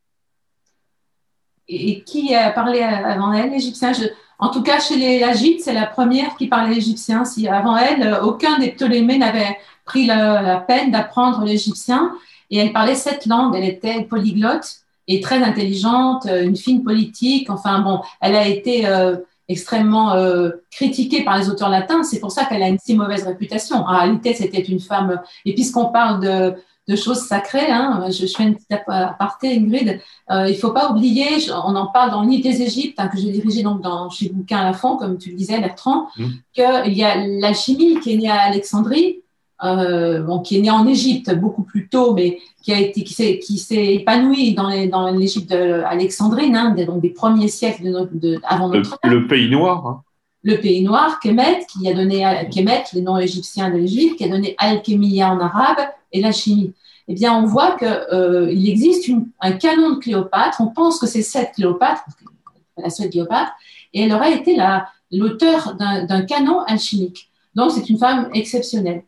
Et, qui a parlé avant elle, égyptien En tout cas, chez les Agites, c'est la première qui parlait égyptien. Si avant elle, aucun des Ptolémées n'avait pris la, peine d'apprendre l'égyptien. Et elle parlait sept langues. Elle était polyglotte et très intelligente, une fine politique. Enfin bon, elle a été euh, extrêmement euh, critiquée par les auteurs latins. C'est pour ça qu'elle a une si mauvaise réputation. En réalité, c'était une femme. Et puisqu'on parle de, de, choses sacrées, hein, je, je, fais une petite aparté, Ingrid. Euh, il faut pas oublier, on en parle dans le livre des Égyptes hein, que j'ai dirigé donc dans chez Bouquin à la fond, comme tu le disais, Bertrand, mmh. qu'il y a l'alchimie qui est née à Alexandrie. Euh, bon, qui est née en Égypte beaucoup plus tôt, mais qui a été qui s'est épanoui dans dans l'Égypte alexandrine, hein, donc des premiers siècles de, de avant notre le, le pays noir. Hein. Le pays noir, Kemet, qui a donné Kemet, les noms égyptiens de l'Égypte, qui a donné alchimia en arabe et la chimie. Eh bien, on voit que euh, il existe une, un canon de Cléopâtre. On pense que c'est cette Cléopâtre, la seule Cléopâtre, et elle aurait été l'auteur d'un canon alchimique. Donc, c'est une femme exceptionnelle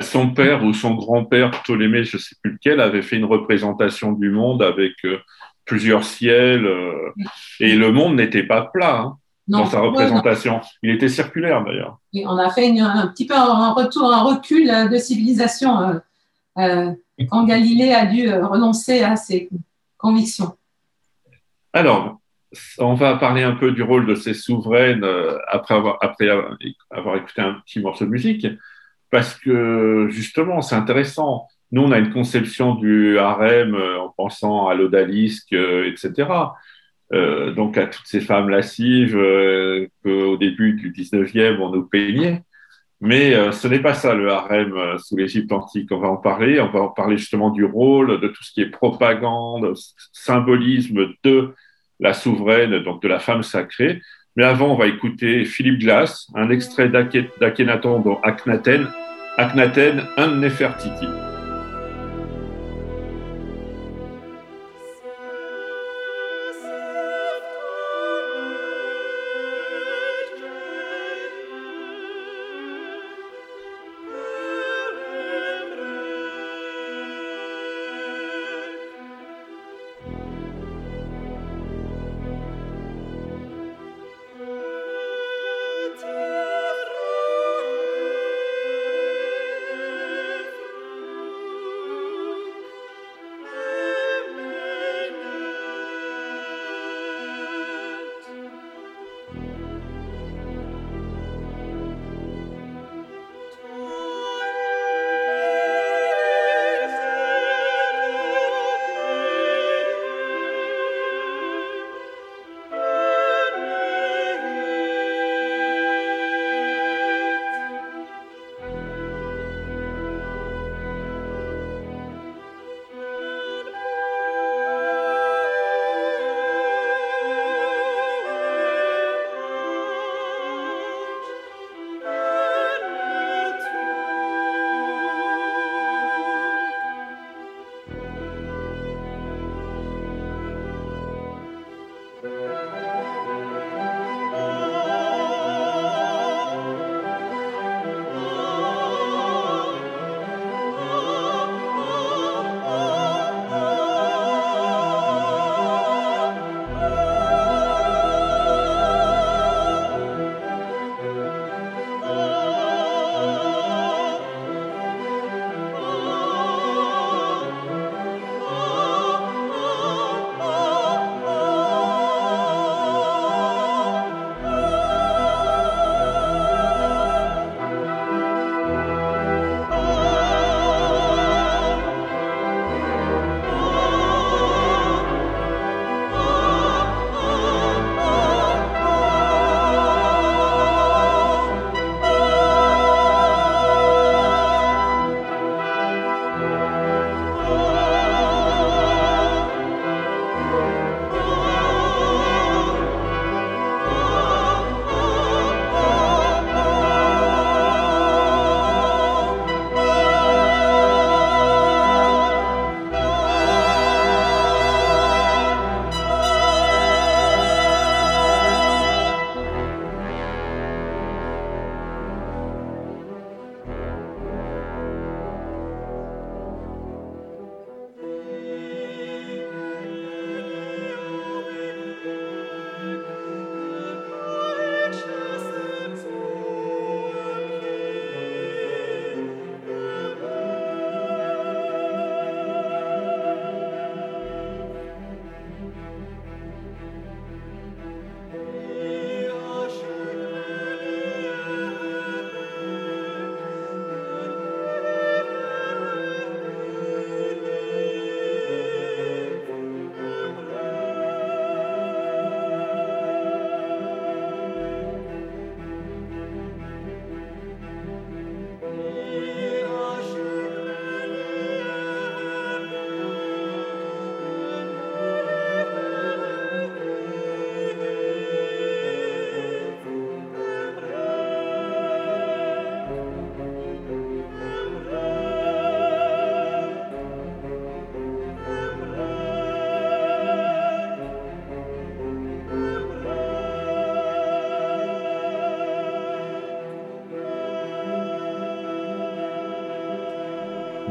son père ou son grand-père, Ptolémée, je ne sais plus lequel, avait fait une représentation du monde avec euh, plusieurs ciels. Euh, et le monde n'était pas plat hein, dans sa représentation. Il était circulaire d'ailleurs. on a fait un petit peu un retour, un recul de civilisation euh, quand Galilée a dû renoncer à ses convictions. Alors, on va parler un peu du rôle de ces souveraines après avoir, après avoir écouté un petit morceau de musique parce que justement, c'est intéressant. Nous, on a une conception du harem euh, en pensant à l'odalisque, euh, etc. Euh, donc à toutes ces femmes lascives qu'au début du 19e, on nous peignait. Mais ce n'est pas ça le harem sous l'Égypte antique. On va en parler. On va en parler justement du rôle, de tout ce qui est propagande, symbolisme de la souveraine, donc de la femme sacrée. Mais avant, on va écouter Philippe Glass, un extrait d'Akhenaton dans Akhenaten, Akhenaten, un Nefertiti.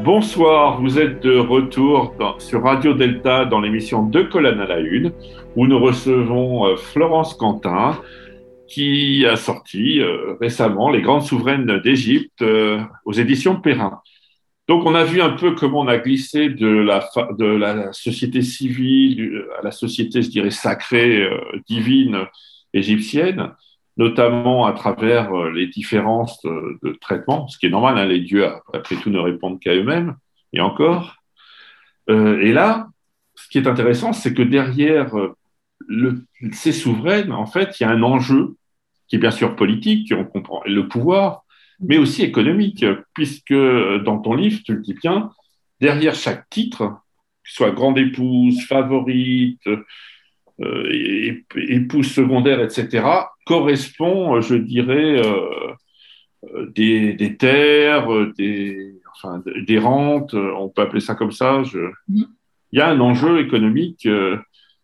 Bonsoir, vous êtes de retour sur Radio Delta dans l'émission Deux colonnes à la une, où nous recevons euh, Florence Quentin, qui a sorti euh, récemment Les grandes souveraines d'Égypte euh, aux éditions Perrin. Donc on a vu un peu comment on a glissé de de la société civile à la société, je dirais, sacrée, divine égyptienne notamment à travers euh, les différences de, traitement, ce qui est normal, hein, les dieux, après tout, ne répondent qu'à eux-mêmes, et encore. Euh, et là, ce qui est intéressant, c'est que derrière euh, ces souveraines, en fait, il y a un enjeu qui est bien sûr politique, on comprend le pouvoir, mais aussi économique, puisque dans ton livre, tu le dis bien, derrière chaque titre, soit grande épouse, favorite, euh, épouse secondaire, etc., correspond, je dirais, euh, euh, des, des, terres, des, enfin, des rentes, on peut appeler ça comme ça. Je... Mm-hmm. Il y a un enjeu économique et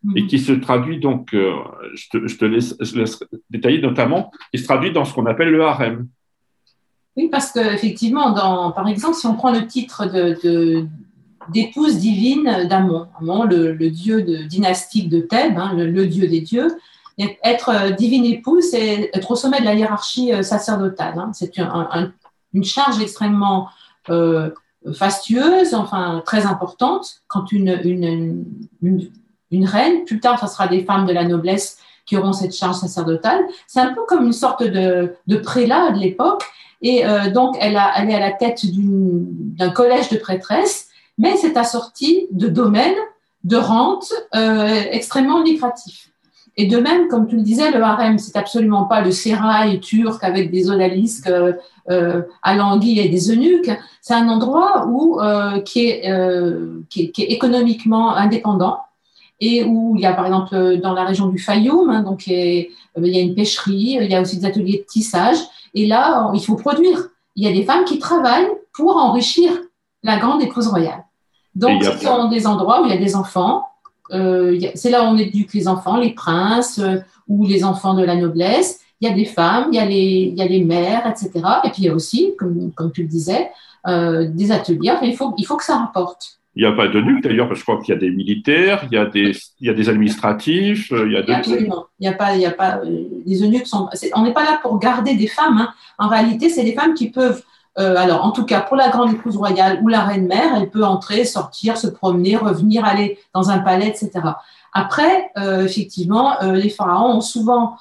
mm-hmm. qui se traduit donc, je te, je te laisse, laisse, détailler notamment, qui se traduit dans ce qu'on appelle le harem. Oui, parce qu'effectivement, par exemple, si on prend le titre de, de, d'épouse divine d'Amon. Amon, le, dieu de, dynastique de Thèbes, hein, le, dieu des dieux. être euh, divine épouse, c'est être au sommet de la hiérarchie euh, sacerdotale. Hein. C'est une charge extrêmement euh, fastueuse, enfin très importante. Quand une, une, reine, plus tard, ce sera des femmes de la noblesse qui auront cette charge sacerdotale. C'est un peu comme une sorte de, de prélat de l'époque. Et donc, elle, a, elle est à la tête d'un collège de prêtresses mais c'est assorti de domaines de rentes euh, extrêmement lucratifs. Et de même, comme tu le disais, le harem, c'est absolument pas le sérail turc avec des odalisques euh, euh, à l'anguille et des eunuques. C'est un endroit où, euh, qui, est, euh, qui, est, économiquement indépendant et où il y a, par exemple, dans la région du Fayoum, hein, donc il y a une pêcherie, il y a aussi des ateliers de tissage. Et là, il faut produire. Il y a des femmes qui travaillent pour enrichir la grande épouse royale. Donc, ce sont des endroits où il y a des enfants. Euh, c'est là où on éduque les enfants, les princes euh, ou les enfants de la noblesse. Il y a des femmes, il y a les, il y a les mères, etc. Et puis il y a aussi, comme, comme tu le disais, euh, des ateliers. il, faut, il faut que ça rapporte. Il n'y a pas de nuque d'ailleurs, parce que je crois qu'il y a des militaires, il y a des, il y a des administratifs, il y a Absolument. Il n'y a pas, il y a pas, les eunuques sont. on n'est pas là pour garder des femmes. Hein. En réalité, c'est des femmes qui peuvent euh, alors, en tout cas, pour la grande épouse royale ou la reine mère, elle peut entrer, sortir, se promener, revenir, aller dans un palais, etc. Après, euh, effectivement, euh, les pharaons ont souvent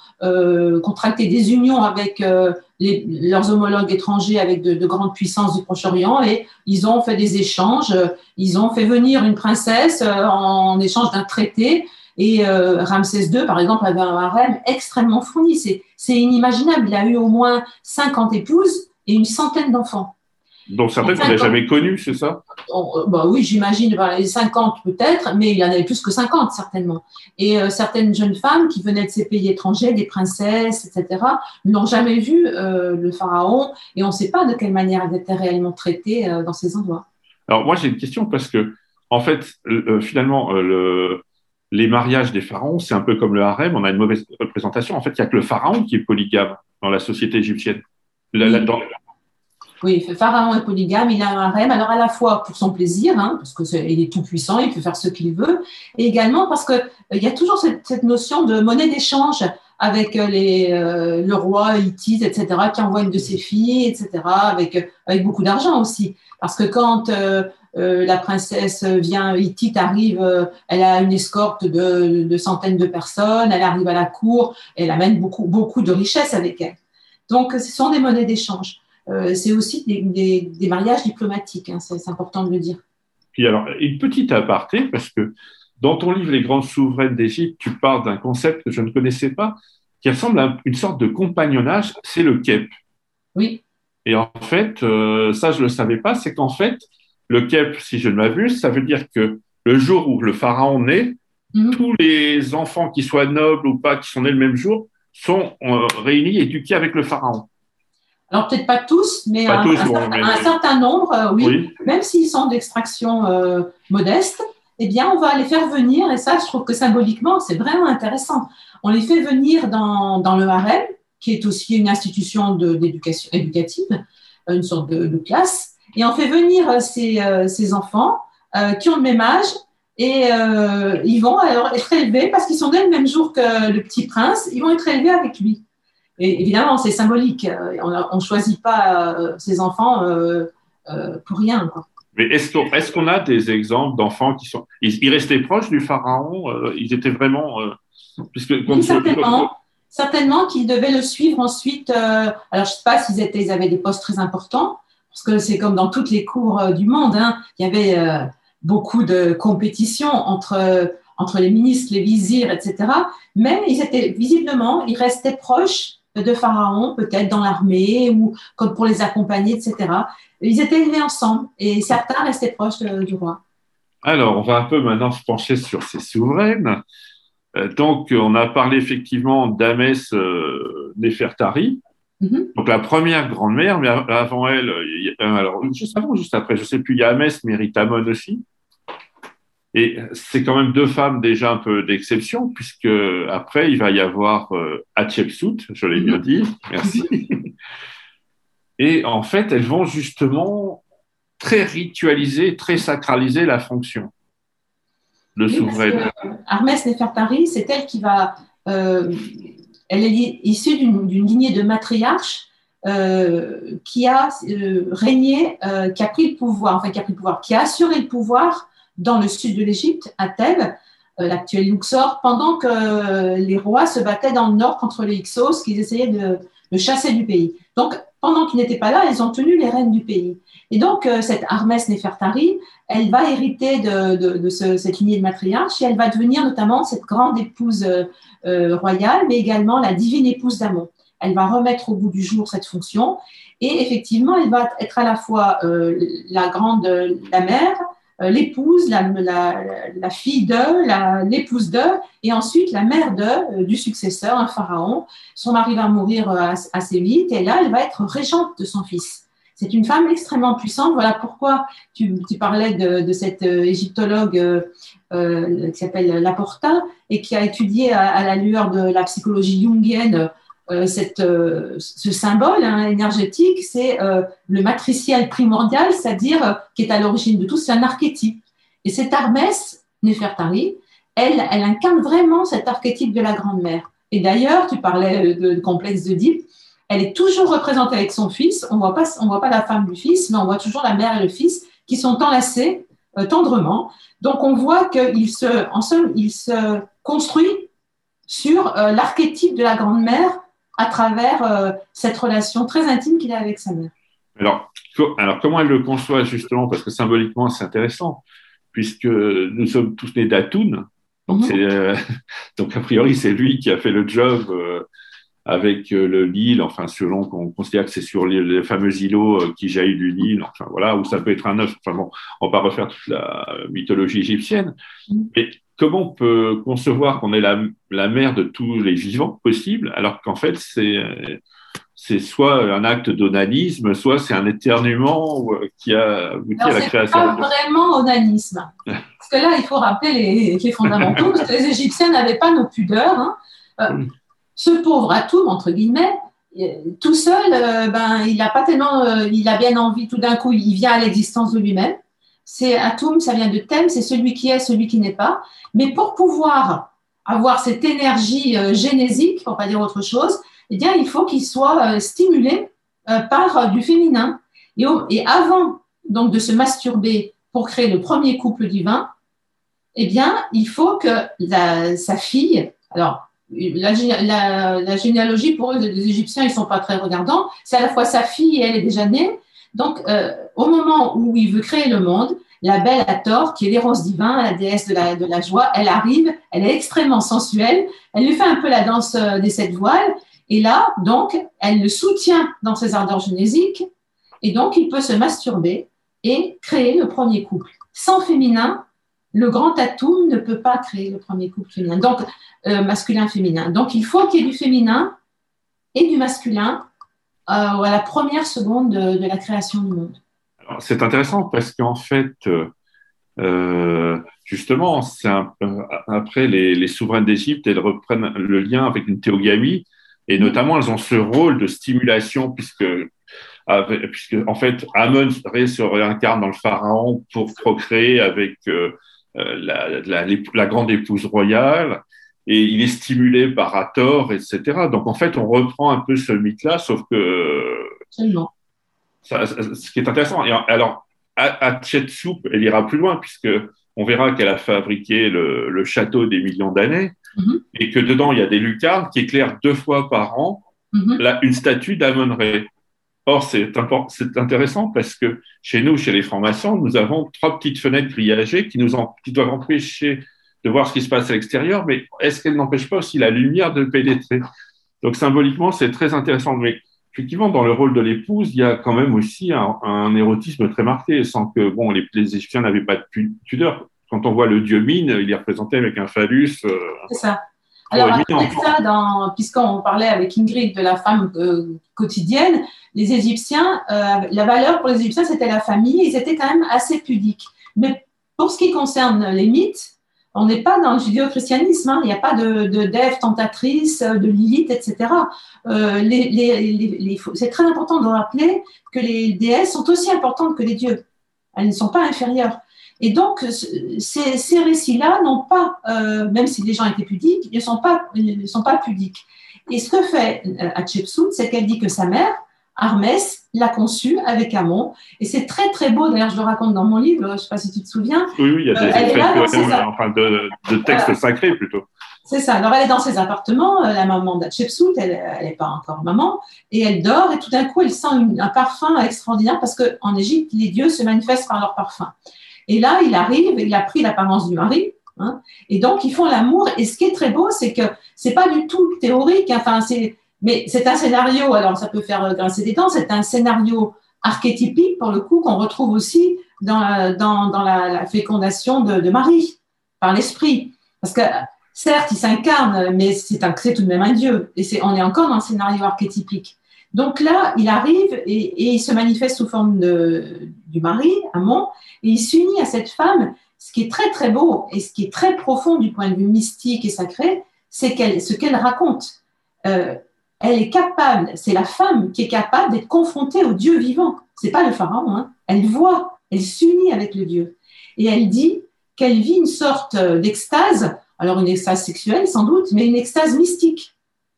contracté des unions avec leurs homologues étrangers, avec de, grandes puissances du Proche-Orient, et ils ont fait des échanges. Ils ont fait venir une princesse en échange d'un traité. Et Ramsès II, par exemple, avait un harem extrêmement fourni. C'est inimaginable. Il a eu au moins 50 épouses et une centaine d'enfants. Donc certaines qu'on n'a jamais connues, c'est ça? Euh, bah Oui, j'imagine, les 50 peut-être, mais il y en avait plus que 50 certainement. Et euh, certaines jeunes femmes qui venaient de ces pays étrangers, des princesses, etc., n'ont jamais vu euh, le pharaon et on ne sait pas de quelle manière elles étaient réellement traitées dans ces endroits. Alors moi j'ai une question parce que, en fait, finalement, le, les mariages des pharaons, c'est un peu comme le harem, on a une mauvaise représentation. En fait, il n'y a que le pharaon qui est polygame dans la société égyptienne. Oui, Pharaon est polygame, il a un harem, alors à la fois pour son plaisir, hein, parce qu'il est, tout puissant, il peut faire ce qu'il veut, et également parce qu'il euh, y a toujours cette, notion de monnaie d'échange avec euh, les, euh, le roi hittite, etc., qui envoie une de ses filles, etc., avec, avec beaucoup d'argent aussi. Parce que quand la princesse vient, hittite arrive, elle a une escorte de, de, centaines de personnes, elle arrive à la cour, elle amène beaucoup, beaucoup de richesses avec elle. Donc, ce sont des monnaies d'échange. Euh, c'est aussi des, mariages diplomatiques, hein, c'est important de le dire. Puis alors, une petite aparté, parce que dans ton livre Les grandes souveraines d'Égypte, tu parles d'un concept que je ne connaissais pas, qui ressemble à une sorte de compagnonnage, c'est le kep. Oui. Et en fait, euh, ça, je ne le savais pas, c'est qu'en fait, le kep, si je ne m'abuse, ça veut dire que le jour où le pharaon naît, mhm. tous les enfants, qui soient nobles ou pas, qui sont nés le même jour, sont euh, réunis, éduqués avec le pharaon. Alors peut-être pas tous, mais, un, certain, nombre, euh, oui. Même s'ils sont d'extraction euh, modeste, eh bien on va les faire venir, et ça je trouve que symboliquement c'est vraiment intéressant. On les fait venir dans, dans le harem, qui est aussi une institution d'éducation éducative, une sorte de, classe, Et on fait venir ces, ces enfants qui ont le même âge et ils vont alors être élevés parce qu'ils sont nés le même jour que le petit prince, ils vont être élevés avec lui. Et évidemment, c'est symbolique. On ne choisit pas ces enfants pour rien. Quoi. Mais est-ce qu'on a des exemples d'enfants qui sont. Ils, restaient proches du pharaon euh, Ils étaient vraiment. Euh, puisque, certainement. Certainement qu'ils devaient le suivre ensuite. Euh, alors, je ne sais pas s'ils étaient, ils avaient des postes très importants, parce que c'est comme dans toutes les cours du monde. Hein, il y avait beaucoup de compétition entre, entre les ministres, les vizirs, etc. Mais ils étaient visiblement, ils restaient proches de Pharaon, peut-être dans l'armée ou comme pour les accompagner, etc. Ils étaient élevés ensemble et certains restaient proches du roi. Alors, on va un peu maintenant se pencher sur ces souveraines. Euh, donc, on a parlé effectivement d'Amès euh, Nefertari, mhm. donc la première grand-mère, mais avant elle, alors juste avant, juste après, je ne sais plus, il y a Amès Méritamon aussi. Et c'est quand même deux femmes déjà un peu d'exception, puisque après, il va y avoir euh, Hatshepsut, je l'ai bien dit, merci. Et en fait, elles vont justement très ritualiser, très sacraliser la fonction de souveraine. Armès Nefertari, c'est elle qui va. Euh, elle est issue d'une lignée de matriarches euh, qui a euh, régné, qui a pris le pouvoir, enfin qui a pris le pouvoir, qui a assuré le pouvoir dans le sud de l'Égypte, à Thèbes, l'actuel Luxor, pendant que les rois se battaient dans le nord contre les Hyksos, qu'ils essayaient de, chasser du pays. Donc, pendant qu'ils n'étaient pas là, elles ont tenu les rênes du pays. Et donc, euh, cette Armès Nefertari, elle va hériter de, cette lignée de matriarche et elle va devenir notamment cette grande épouse euh, euh, royale, mais également la divine épouse d'Amon. Elle va remettre au bout du jour cette fonction et effectivement, elle va être à la fois la grande, la mère, euh, l'épouse, la, fille de, l'épouse de, et ensuite la mère de, euh, du successeur, un pharaon. Son mari va mourir euh, assez vite, et là, elle va être régente de son fils. C'est une femme extrêmement puissante. Voilà pourquoi tu, parlais de, cette égyptologue qui s'appelle Laporta et qui a étudié à, la lueur de la psychologie jungienne euh, euh, ce symbole hein, énergétique, c'est euh, le matriciel primordial, c'est-à-dire qui est à l'origine de tout, c'est un archétype. Et cette Armès, Nefertari, elle, elle incarne vraiment cet archétype de la grande-mère. Et d'ailleurs, tu parlais de, complexe d'Oedipe, elle est toujours représentée avec son fils. On voit pas, on voit pas la femme du fils, mais on voit toujours la mère et le fils qui sont enlacés tendrement. Donc on voit qu'il se, en somme, il se construit sur l'archétype de la grande-mère à travers euh, cette relation très intime qu'il a avec sa mère. Alors, alors, comment elle le conçoit justement? Parce que symboliquement, c'est intéressant, puisque nous sommes tous nés d'Atoun. Donc, mhm. euh, donc, a priori, c'est lui qui a fait le job euh, avec le Nil, enfin, selon qu'on considère que c'est sur les, fameux îlots qui jaillissent du Nil, enfin, voilà, ou ça peut être un œuf. Enfin, bon, on va pas refaire toute la mythologie égyptienne. Mhm. Mais comment on peut concevoir qu'on est la, la, mère de tous les vivants possibles, alors qu'en fait, c'est, c'est soit un acte d'onanisme, soit c'est un éternuement qui a abouti à la création. Pas vraiment onanisme. Parce que là, il faut rappeler les, fondamentaux, parce que les Égyptiens n'avaient pas nos pudeurs. Hein. Euh, ce pauvre Atoum, entre guillemets, tout seul, euh, ben, il a pas tellement, euh, il a bien envie, tout d'un coup, il vient à l'existence de lui-même. C'est Atum, ça vient de Thème, c'est celui qui est, celui qui n'est pas. Mais pour pouvoir avoir cette énergie euh, génésique, pour pas dire autre chose, eh bien, il faut qu'il soit euh, stimulé euh, par du féminin. Et, avant donc de se masturber pour créer le premier couple divin, eh bien, il faut que sa fille, alors la, généalogie pour eux, les Égyptiens, ils sont pas très regardants. C'est à la fois sa fille et elle est déjà née. Donc, euh, au moment où il veut créer le monde, la belle Hathor, qui est l'éros divin, la déesse de la, de la, joie, elle arrive, elle est extrêmement sensuelle, elle lui fait un peu la danse euh, des sept voiles, et là, donc, elle le soutient dans ses ardeurs génésiques, et donc il peut se masturber et créer le premier couple. Sans féminin, le grand Atum ne peut pas créer le premier couple féminin, donc euh, masculin-féminin. Donc il faut qu'il y ait du féminin et du masculin euh, à la première seconde de, la création du monde. C'est intéressant parce qu'en fait, euh, justement, après les, les souveraines d'Égypte, elles reprennent le lien avec une théogamie et notamment elles ont ce rôle de stimulation puisque puisque en fait, Amon se réincarne dans le pharaon pour procréer avec euh, la, la, la, grande épouse royale et il est stimulé par Hathor, etc. Donc en fait, on reprend un peu ce mythe-là, sauf que ça, ce qui est intéressant. Et alors, Hatshepsut, elle ira plus loin puisque on verra qu'elle a fabriqué le, le château des millions d'années mm-hmm. et que dedans il y a des lucarnes qui éclairent deux fois par an mm-hmm. là, une statue d'Amon-Ré. Or, c'est intéressant parce que chez nous, chez les francs-maçons, nous avons trois petites fenêtres grillagées qui nous qui doivent empêcher de voir ce qui se passe à l'extérieur, mais est-ce qu'elle n'empêche pas aussi la lumière de pénétrer? Donc symboliquement, c'est très intéressant. Mais effectivement, dans le rôle de l'épouse, il y a quand même aussi un, érotisme très marqué, sans que bon, les, Égyptiens n'avaient pas de pudeur. Quand on voit le dieu Mine, il est représenté avec un phallus. Euh, c'est ça. Alors, avec ça, puisqu'on parlait avec Ingrid de la femme euh, quotidienne, les Égyptiens, euh, la valeur pour les Égyptiens, c'était la famille. Ils étaient quand même assez pudiques. Mais pour ce qui concerne les mythes, on n'est pas dans le judéo-christianisme, hein. il n'y a pas de, de d'Ève tentatrice, de Lilith, etc. Euh, c'est très important de rappeler que les déesses sont aussi importantes que les dieux. Elles ne sont pas inférieures. Et donc, ces, récits-là n'ont pas, euh, même si les gens étaient pudiques, ils ne sont pas, ne sont pas pudiques. Et ce que fait euh, Hatshepsut, c'est qu'elle dit que sa mère, Armès l'a conçu avec Amon. Et c'est très, très beau. D'ailleurs, je le raconte dans mon livre. Je ne sais pas si tu te souviens. Oui, oui, il y a des euh, enfin, de, textes sacrés plutôt. C'est ça. Alors, elle est dans ses appartements, la maman d'Hatshepsut, elle n'est pas encore maman, et elle dort, et tout d'un coup, elle sent un parfum extraordinaire parce qu'en Égypte, les dieux se manifestent par leur parfum. Et là, il arrive, il a pris l'apparence du mari, hein, et donc ils font l'amour. Et ce qui est très beau, c'est que c'est pas du tout théorique. Enfin, c'est mais c'est un scénario, alors ça peut faire grincer des dents, c'est un scénario archétypique, pour le coup, qu'on retrouve aussi dans, dans, dans la, fécondation de, de, Marie, par l'esprit. Parce que, certes, il s'incarne, mais c'est tout de même un Dieu. Et c'est, on est encore dans le scénario archétypique. Donc là, il arrive et, il se manifeste sous forme du mari, Amon, et il s'unit à cette femme. Ce qui est très, très beau et ce qui est très profond du point de vue mystique et sacré, c'est ce qu'elle raconte. Euh, elle est capable, c'est la femme qui est capable d'être confrontée au Dieu vivant. C'est pas le pharaon, hein. elle voit, elle s'unit avec le Dieu. Et elle dit qu'elle vit une sorte euh, d'extase, alors une extase sexuelle sans doute, mais une extase mystique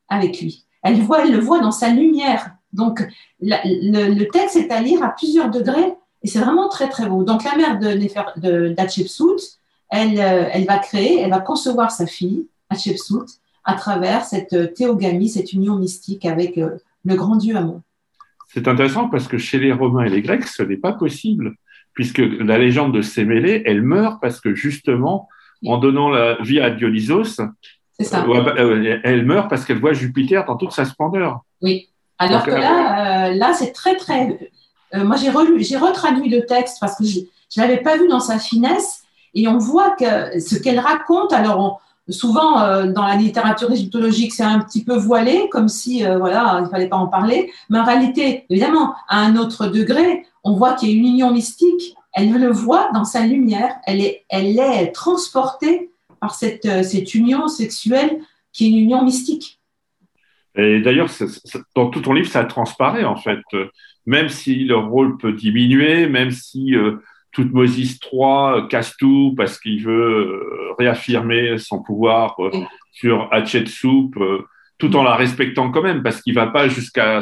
avec lui. Elle, le voit dans sa lumière. Donc le, texte est à lire à plusieurs degrés et c'est vraiment très très beau. Donc la mère de, d'Hatshepsut, elle, euh, elle va créer, elle va concevoir sa fille, Hatshepsut, à travers cette théogamie, cette union mystique avec euh, le grand Dieu Amon. C'est intéressant parce que chez les Romains et les Grecs, ce n'est pas possible, puisque la légende de Sémélé, elle meurt parce que justement, en donnant la vie à Dionysos, ça. Euh, euh, elle meurt parce qu'elle voit Jupiter dans toute sa splendeur. Oui. Alors que là, là c'est très, très. moi, j'ai relu, j'ai retraduit le texte parce que je ne l'avais pas vu dans sa finesse. Et on voit que ce qu'elle raconte, alors on, souvent euh, dans la littérature égyptologique, c'est un petit peu voilé, comme si euh, voilà, il fallait pas en parler. Mais en réalité, évidemment, à un autre degré, on voit qu'il y a une union mystique. Elle le voit dans sa lumière. Elle est, elle est transportée par cette, euh, cette union sexuelle qui est une union mystique. Et d'ailleurs, dans tout ton livre, ça transparaît en fait. Même si le rôle peut diminuer, même si Toutmosis III casse tout parce qu'il veut euh, réaffirmer son pouvoir euh, sur Hatshepsut, euh, tout en la respectant quand même, parce qu'il va pas jusqu'à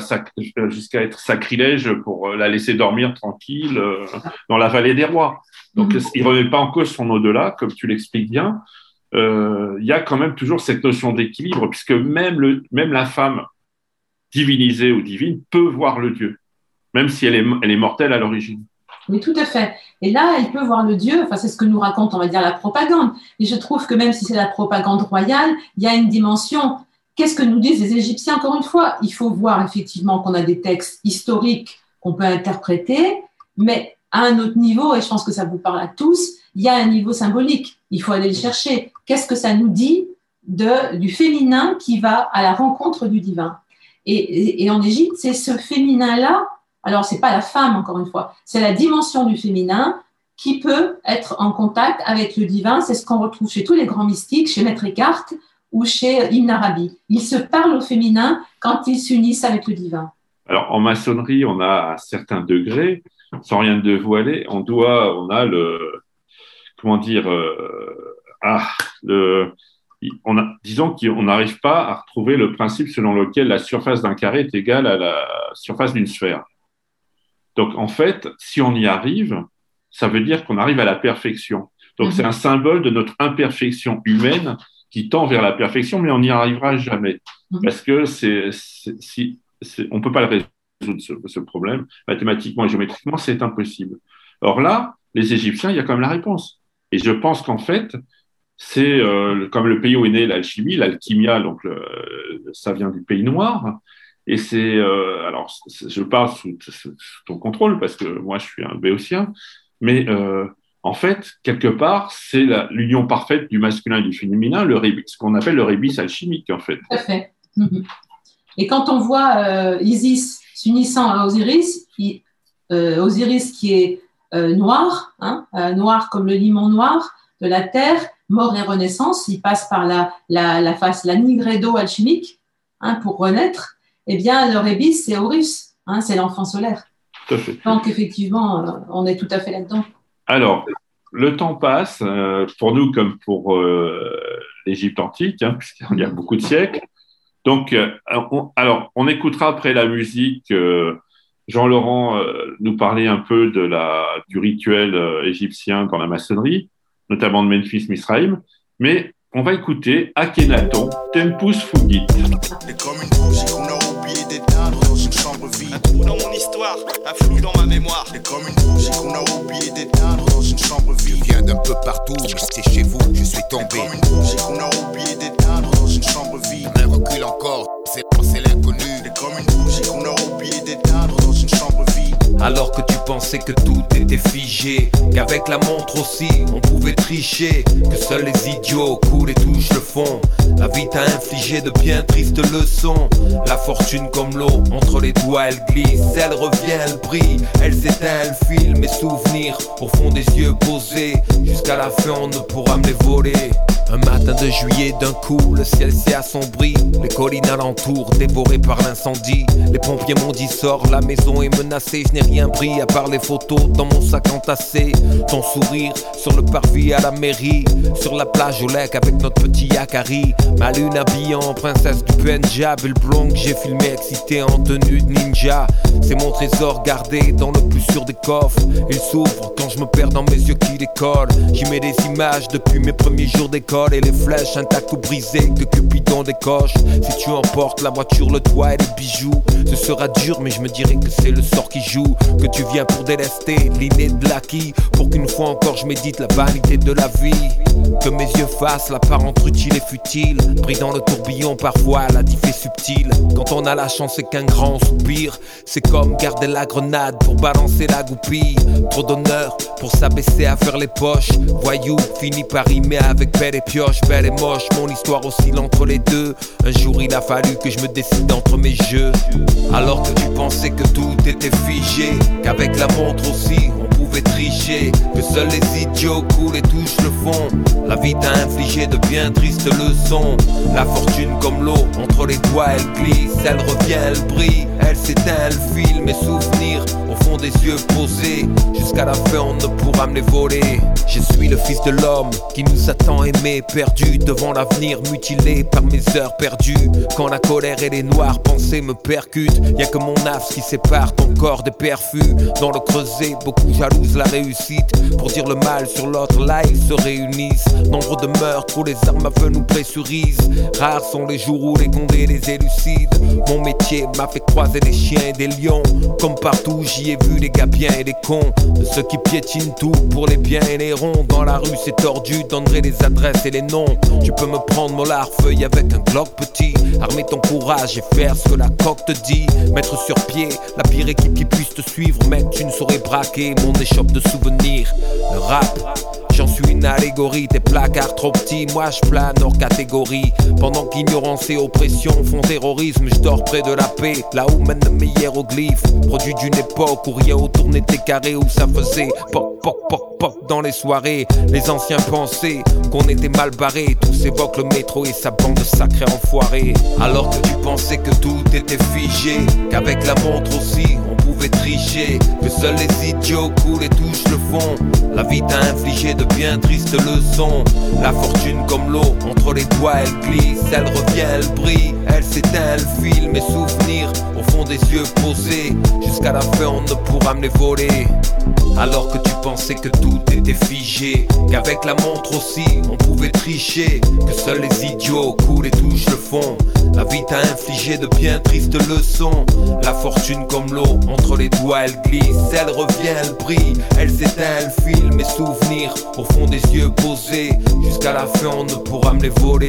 jusqu'à être sacrilège pour la laisser dormir tranquille dans la vallée des rois. Donc, mm-hmm. il remet pas en cause son au-delà, comme tu l'expliques bien. Il y a quand même toujours cette notion d'équilibre, puisque même, la femme divinisée ou divine peut voir le Dieu, même si elle est, elle est mortelle à l'origine. Oui, tout à fait. Et là, elle peut voir le Dieu, enfin, c'est ce que nous raconte, on va dire, la propagande. Et je trouve que même si c'est la propagande royale, il y a une dimension. Qu'est-ce que nous disent les Égyptiens Encore une fois, il faut voir effectivement qu'on a des textes historiques qu'on peut interpréter, mais à un autre niveau, et je pense que ça vous parle à tous, il y a un niveau symbolique. Il faut aller le chercher. Qu'est-ce que ça nous dit de, du féminin qui va à la rencontre du divin? Et, en Égypte, c'est ce féminin-là alors, ce n'est pas la femme, encore une fois, c'est la dimension du féminin qui peut être en contact avec le divin. C'est ce qu'on retrouve chez tous les grands mystiques, chez Maître Eckhart ou chez Ibn Arabi. Ils se parlent au féminin quand ils s'unissent avec le divin. alors en maçonnerie, on a à certains degrés, sans rien dévoiler, on doit, on a le, comment dire, euh, ah, le, on a, disons qu'on n'arrive pas à retrouver le principe selon lequel la surface d'un carré est égale à la surface d'une sphère. Donc en fait, si on y arrive, ça veut dire qu'on arrive à la perfection. Donc c'est mhm. un symbole de notre imperfection humaine qui tend vers la perfection, mais on n'y arrivera jamais mhm. parce que c'est, si, on peut pas le résoudre ce, ce, problème mathématiquement et géométriquement, c'est impossible. Or là, les Égyptiens, il y a quand même la réponse. Et je pense qu'en fait, c'est euh, comme le pays où est né l'alchimie, l'alchimia, donc ça vient du pays noir. Et c'est, euh, alors, je parle sous, ton contrôle parce que moi, je suis un béotien, mais euh, en fait, quelque part, c'est l'union parfaite du masculin et du féminin, ce qu'on appelle le rébis alchimique, en fait. Tout à fait. Mhm. Et quand on voit Isis s'unissant à Osiris, Osiris qui est noir, hein, noir comme le limon noir de la terre, mort et renaissance, il passe par la, la, face, la nigredo alchimique hein, pour renaître, eh bien, le rébis, c'est Horus, hein, c'est l'enfant solaire. Donc, effectivement, euh, on est tout à fait là-dedans. Alors, le temps passe, euh, pour nous comme pour euh, l'Égypte antique, puisqu'il y a beaucoup de siècles. Donc, alors, on écoutera après la musique. Jean-Laurent nous parlait un peu de la, du rituel égyptien dans la maçonnerie notamment de Memphis Misraim, mais on va écouter Akhenaton, Tempus Fugit. Comme une bougie qu'on a oublié d'éteindre dans une chambre vide. Un trou dans mon histoire, un flou dans ma mémoire. C'est comme une bougie qu'on a oublié d'éteindre dans une chambre vide. Je viens d'un peu partout, c'est chez vous, je suis tombé. C'est comme une bougie qu'on a oublié d'éteindre dans une chambre vide. Un recul encore, c'est l'inconnu. C'est comme une bougie qu'on a Alors que tu pensais que tout était figé, qu'avec la montre aussi on pouvait tricher, que seuls les idiots coulent et touchent le fond. La vie t'a infligé de bien tristes leçons. La fortune comme l'eau, entre les doigts elle glisse, elle revient, elle brille, elle s'éteint, elle file mes souvenirs au fond des yeux posés. Jusqu'à la fin on ne pourra me voler. Un matin de juillet, d'un coup, le ciel s'est assombri. Les collines alentour, dévorées par l'incendie. Les pompiers m'ont dit sort, la maison est menacée. Je n'ai rien pris à part les photos dans mon sac entassé. Ton sourire sur le parvis à la mairie. Sur la plage au lac avec notre petit Yakari. Ma lune habillée en princesse du Punjab. Et le blond que j'ai filmé excité en tenue de ninja. C'est mon trésor gardé dans le plus sûr des coffres. Il s'ouvre quand je me perds dans mes yeux qui décollent. J'y mets des images depuis mes premiers jours d'école et les flèches intactes ou brisées que Cupidon décoche. Si tu emportes la voiture, le toit et les bijoux, ce sera dur, mais je me dirais que c'est le sort qui joue. Que tu viens pour délester l'inné de l'acquis, pour qu'une fois encore je médite la vanité de la vie. Que mes yeux fassent la part entre utile et futile. Pris dans le tourbillon, parfois la diff subtile. Quand on a la chance, c'est qu'un grand soupir. C'est comme garder la grenade pour balancer la goupille. Trop d'honneur pour s'abaisser à faire les poches. Voyou finit par rimer avec belle et pioche, belle et moche. Mon histoire oscille entre les deux. Un jour il a fallu que je me décide entre mes jeux. Alors que tu pensais que tout était figé, qu'avec la montre aussi tricher, que seuls les idiots coulent et touchent le fond. La vie t'a infligé de bien tristes leçons. La fortune comme l'eau, entre les doigts elle glisse, elle revient, elle brille, elle s'éteint, elle file mes souvenirs au fond des yeux posés. Jusqu'à la fin on ne pourra me les voler. Je suis le fils de l'homme qui nous attend aimé, perdu devant l'avenir, mutilé par mes heures perdues. Quand la colère et les noires pensées me percutent, y a que mon âme qui sépare ton corps des perfus. Dans le creuset, beaucoup la réussite. Pour dire le mal sur l'autre, là ils se réunissent. Nombre de meurtres où les armes à feu nous pressurisent. Rares sont les jours où les condés les élucident. Mon métier m'a fait croiser des chiens et des lions. Comme partout, j'y ai vu des gars bien et des cons. De ceux qui piétinent tout pour les biens et les ronds. Dans la rue, c'est tordu, donnerai les adresses et les noms. Tu peux me prendre mon larfeuille avec un Glock petit. Armer ton courage et faire ce que la coque te dit. Mettre sur pied la pire équipe qui puisse te suivre. Mec, tu ne saurais braquer mon de souvenirs. Le rap J'en suis une allégorie, tes placards trop petits, moi je plane hors catégorie. Pendant qu'ignorance et oppression font terrorisme, je dors près de la paix, là où mènent mes hiéroglyphes. Produit d'une époque où rien autour n'était carré, où ça faisait poc poc poc dans les soirées. Les anciens pensaient qu'on était mal barré. Tous évoquent le métro et sa bande de sacrés enfoirés. Alors que tu pensais que tout était figé, qu'avec la montre aussi on pouvait tricher, que seuls les idiots coulent et touchent le fond. La vie t'a infligé de bien tristes leçons. La fortune comme l'eau, entre les doigts elle glisse, elle revient, elle brille, elle s'éteint, elle file mes souvenirs au fond des yeux posés. Jusqu'à la fin on ne pourra me les voler. Alors que tu pensais que tout était figé, qu'avec la montre aussi on pouvait tricher, que seuls les idiots coulent et touchent le fond. La vie t'a infligé de bien tristes leçons. La fortune comme l'eau, entre les doigts elle glisse, elle revient, elle brille, elle s'éteint, elle file mes souvenirs au fond des yeux posés. Jusqu'à la fin on ne pourra me les voler.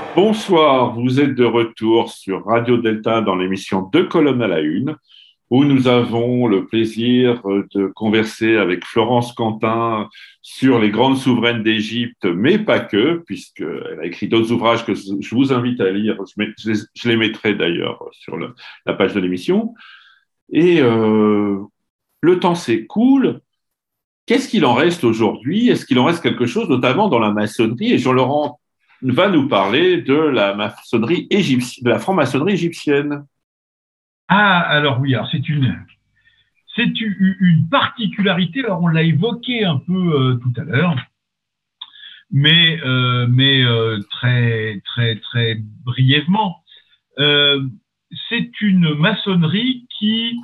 Bonsoir, vous êtes de retour sur Radio Delta dans l'émission Deux colonnes à la une, où nous avons le plaisir de converser avec Florence Quentin sur les grandes souveraines d'Égypte, mais pas que, puisqu'elle a écrit d'autres ouvrages que je vous invite à lire. Je, les- mettrai d'ailleurs sur la page de l'émission. Et euh, le temps s'écoule. Qu'est-ce qu'il en reste aujourd'hui? Est-ce qu'il en reste quelque chose, notamment dans la maçonnerie? Et Jean-Laurent va nous parler de la maçonnerie égyptienne, de la franc-maçonnerie égyptienne. Ah, alors oui, alors c'est une, c'est une particularité. Alors on l'a évoqué un peu euh, tout à l'heure, mais euh, mais euh, très très très brièvement. C'est une maçonnerie qui,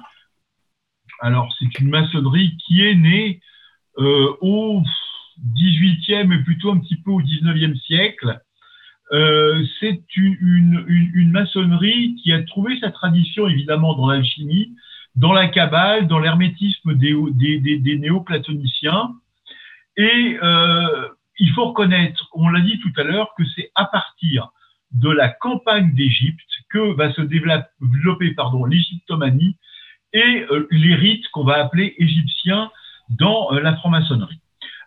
alors c'est une maçonnerie qui est née au 18e et plutôt un petit peu au 19e siècle. Euh, c'est une, maçonnerie qui a trouvé sa tradition évidemment dans l'alchimie, dans la kabbale, dans l'hermétisme des, des, des, néoplatoniciens. Et euh, il faut reconnaître, on l'a dit tout à l'heure, que c'est à partir de la campagne d'Égypte que va se développer, pardon, l'égyptomanie et euh, les rites qu'on va appeler égyptiens dans la franc-maçonnerie.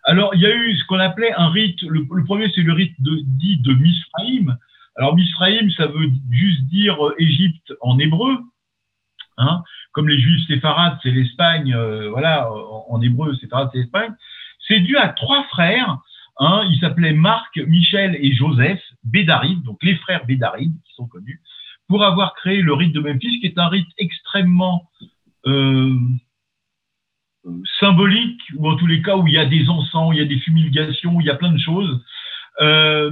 Alors, il y a eu ce qu'on appelait un rite, le, premier c'est le rite de, dit de Misraïm. Alors, Misraïm, ça veut juste dire euh, Égypte en hébreu, hein, comme les juifs séfarades, c'est l'Espagne, euh, voilà, en, en hébreu, c'est l'Espagne. C'est dû à trois frères, hein, ils s'appelaient Marc, Michel et Joseph Bédaride, donc les frères Bédaride, qui sont connus, pour avoir créé le rite de Memphis, qui est un rite extrêmement euh, symbolique, ou en tous les cas où il y a des encens, il y a des fumigations, il y a plein de choses. Euh,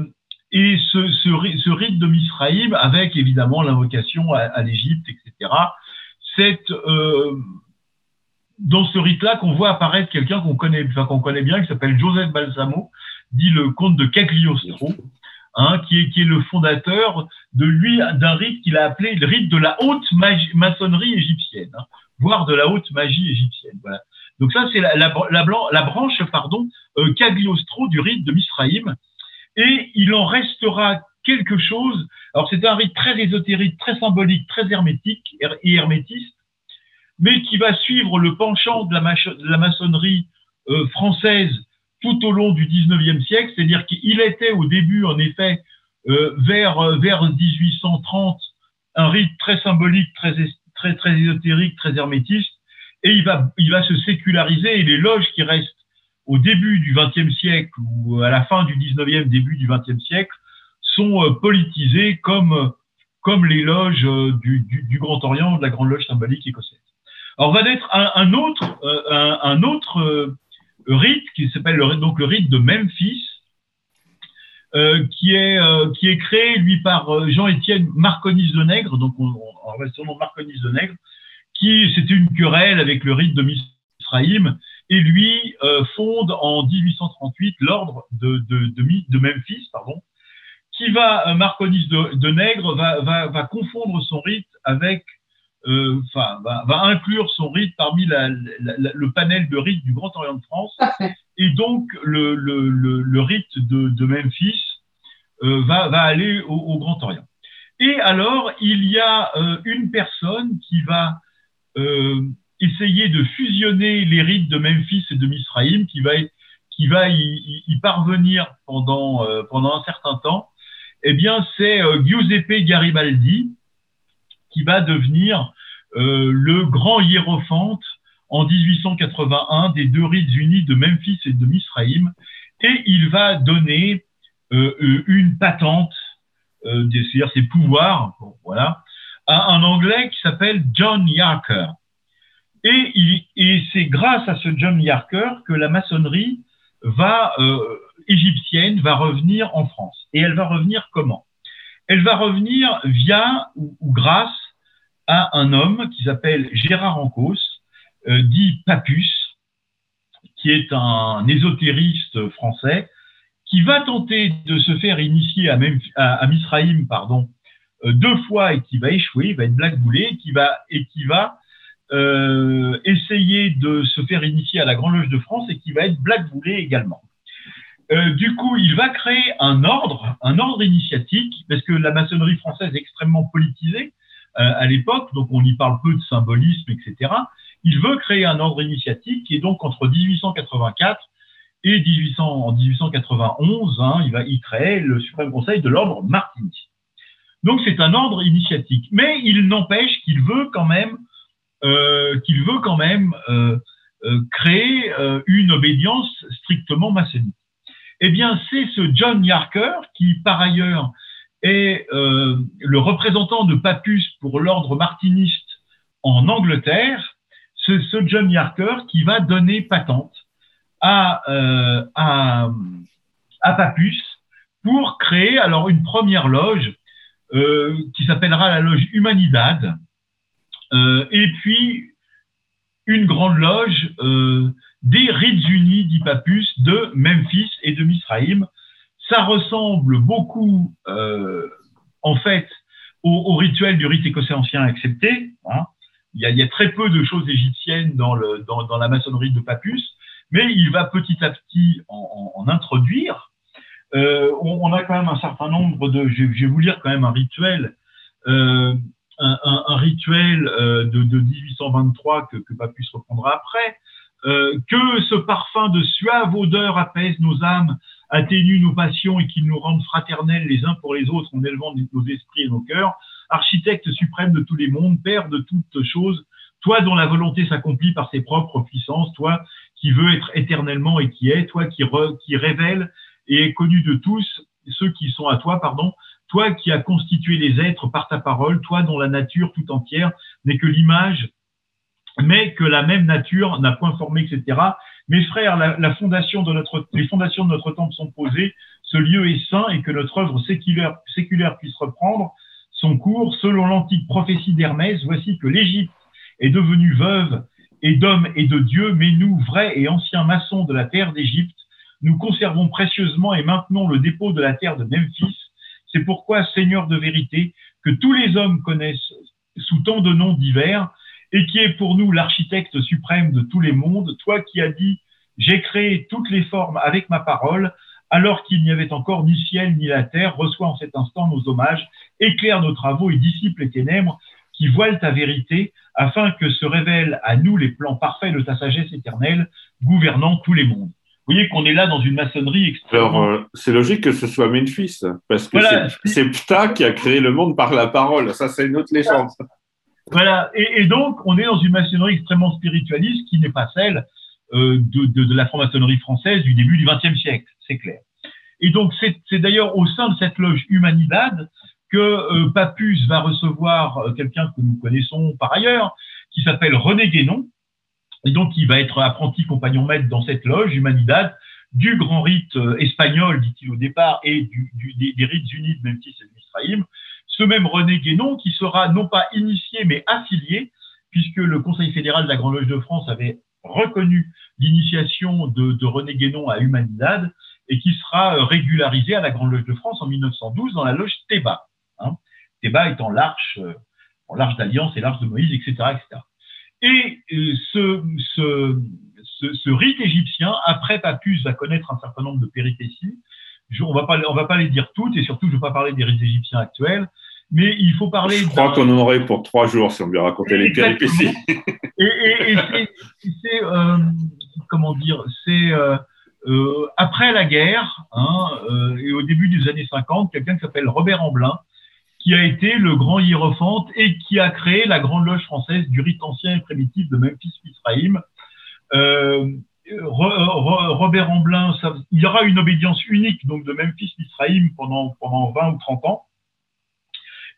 et ce, ce, ce rite de Misraïm, avec évidemment l'invocation à, à l'Égypte, etc., c'est euh, dans ce rite-là qu'on voit apparaître quelqu'un qu'on connaît, enfin, qu'on connaît bien, qui s'appelle Joseph Balsamo, dit le comte de Cagliostro, hein, qui, est, qui est le fondateur de lui d'un rite qu'il a appelé le rite de la haute maçonnerie égyptienne, hein, voire de la haute magie égyptienne. Voilà. Donc ça, c'est la, branche pardon, euh, Cagliostro du rite de Misraïm. Et il en restera quelque chose. Alors c'est un rite très ésotérique, très symbolique, très hermétique her- et hermétiste, mais qui va suivre le penchant de la, maçonnerie euh, française tout au long du 19e siècle, c'est-à-dire qu'il était au début, en effet, euh, vers, euh, vers 1830, un rite très symbolique, très, très, très ésotérique, très hermétiste, et il va, il va se séculariser, et les loges qui restent au début du XXe siècle ou à la fin du XIXe, début du XXe siècle, sont euh, politisées comme, euh, comme les loges euh, du, du, du Grand Orient, de la Grande Loge symbolique écossaise. Alors va naître un, un autre, euh, un, un autre euh, rite qui s'appelle le, donc le rite de Memphis, euh, qui est euh, qui est créé lui par euh, Jean-Étienne Marconis de Nègre, donc on, on, on nom Marconis de Nègre, qui c'était une querelle avec le rite de Misraïm, et lui euh, fonde en 1838 l'ordre de, de, de, de Memphis, pardon, qui va, euh, Marconis de, Nègre, va, va, va confondre son rite avec euh, enfin, va, va, inclure son rite parmi la, la, la, le panel de rites du Grand Orient de France. Et donc, le, le, le, le rite de, de Memphis euh, va, va aller au, au, Grand Orient. Et alors, il y a euh, une personne qui va essayer de fusionner les rites de Memphis et de Misraïm, qui va, y, parvenir pendant, euh, pendant un certain temps. Eh bien, c'est Giuseppe Garibaldi, qui va devenir euh, le grand hiérophante en 1881 des deux rites unis de Memphis et de Misraïm, et il va donner euh, euh une patente, euh, c'est-à-dire ses pouvoirs, voilà, un Anglais qui s'appelle John Yarker. Et, c'est grâce à ce John Yarker que la maçonnerie euh, égyptienne va revenir en France. Et elle va revenir comment? Elle va revenir via ou, grâce à un homme qui s'appelle Gérard Ancos, euh, dit Papus, qui est un ésotériste français, qui va tenter de se faire initier à, Misraïm pardon, deux fois et qui va échouer, il va être blackboulé, qui va, et qui va euh, essayer de se faire initier à la Grande Loge de France et qui va être blackboulé également. Euh, du coup, il va créer un ordre, un ordre initiatique, parce que la maçonnerie française est extrêmement politisée, euh, à l'époque, donc on y parle peu de symbolisme, etc. Il veut créer un ordre initiatique qui est donc entre 1884 et 1800, en 1891, hein, il va y créer le Suprême Conseil de l'ordre Martini. Donc c'est un ordre initiatique, mais il n'empêche qu'il veut quand même euh, qu'il veut quand même euh, euh, créer euh, une obédience strictement maçonnique. Eh bien, c'est ce John Yarker qui, par ailleurs, est euh, le représentant de Papus pour l'ordre martiniste en Angleterre, c'est ce John Yarker qui va donner patente à, euh, à, à, Papus pour créer alors une première loge euh, qui s'appellera la loge Humanidad euh, et puis une grande loge euh, des rites unis, dit Papus, de Memphis et de Misraïm, ça ressemble beaucoup, euh, en fait, au, rituel du rite écossais ancien accepté. Hein. Il, y a, il, y a, très peu de choses égyptiennes dans, le, dans, la maçonnerie de Papus, mais il va petit à petit en, en, en introduire. Euh, on, on, a quand même un certain nombre de. Je, je vais vous lire quand même un rituel. Euh, un, rituel euh, de, de, 1823 que, que Papus reprendra après, euh, que ce parfum de suave odeur apaise nos âmes atténue nos passions et qu'il nous rende fraternels les uns pour les autres en élevant nos esprits et nos cœurs, architecte suprême de tous les mondes, père de toutes choses, toi dont la volonté s'accomplit par ses propres puissances, toi qui veux être éternellement et qui est, toi qui, re, qui révèle et connu de tous ceux qui sont à toi, pardon, toi qui as constitué les êtres par ta parole, toi dont la nature tout entière n'est que l'image, mais que la même nature n'a point formé, etc. Mes frères, les fondations de notre temple sont posées, ce lieu est saint et que notre œuvre séculaire, puisse reprendre son cours selon l'antique prophétie d'Hermès. Voici que l'Égypte est devenue veuve et d'hommes et de dieux, mais nous, vrais et anciens maçons de la terre d'Égypte, nous conservons précieusement et maintenons le dépôt de la terre de Memphis. C'est pourquoi, Seigneur de vérité, que tous les hommes connaissent sous tant de noms divers, et qui est pour nous l'architecte suprême de tous les mondes, toi qui as dit, j'ai créé toutes les formes avec ma parole, alors qu'il n'y avait encore ni ciel ni la terre, reçois en cet instant nos hommages, éclaire nos travaux et dissipe les ténèbres qui voilent ta vérité, afin que se révèlent à nous les plans parfaits de ta sagesse éternelle, gouvernant tous les mondes. Vous voyez qu'on est là dans une maçonnerie extrêmement... Alors, euh, c'est logique que ce soit Memphis, parce que voilà. c'est Ptah qui a créé le monde par la parole. Ça, c'est une autre légende. Voilà, et, et, donc on est dans une maçonnerie extrêmement spiritualiste qui n'est pas celle euh, de, de, de, la franc-maçonnerie française du début du XXe siècle, c'est clair. Et donc c'est d'ailleurs au sein de cette loge Humanidad que euh, Papus va recevoir euh, quelqu'un que nous connaissons par ailleurs, qui s'appelle René Guénon, et donc il va être apprenti compagnon maître dans cette loge Humanidad du grand rite euh, espagnol, dit-il au départ, et du, des, rites unis de Memphis et de Misraïm, ce même René Guénon qui sera non pas initié mais affilié, puisque le Conseil fédéral de la Grande Loge de France avait reconnu l'initiation de, René Guénon à Humanidad et qui sera régularisé à la Grande Loge de France en 1912 dans la loge Théba. Hein. Théba étant l'arche l'Arche d'Alliance et l'Arche de Moïse, etc., etc. Et ce, ce, ce, ce, rite égyptien, après Papus, va connaître un certain nombre de péripéties. Je, on va pas, on va pas les dire toutes, et surtout, je ne vais pas parler des rites égyptiens actuels, mais il faut parler. Je crois qu'on en aurait pour trois jours si on lui racontait les péripéties. et, et, et c'est, euh, comment dire, c'est euh, euh, après la guerre, hein, euh, et au début des années 50, quelqu'un qui s'appelle Robert Amblin, qui a été le grand hiérophante et qui a créé la grande loge française du rite ancien et primitif de Memphis-Misraïm. Euh, Robert Amblin, ça, il y aura une obédience unique donc de Memphis-Misraïm pendant, pendant 20 ou 30 ans,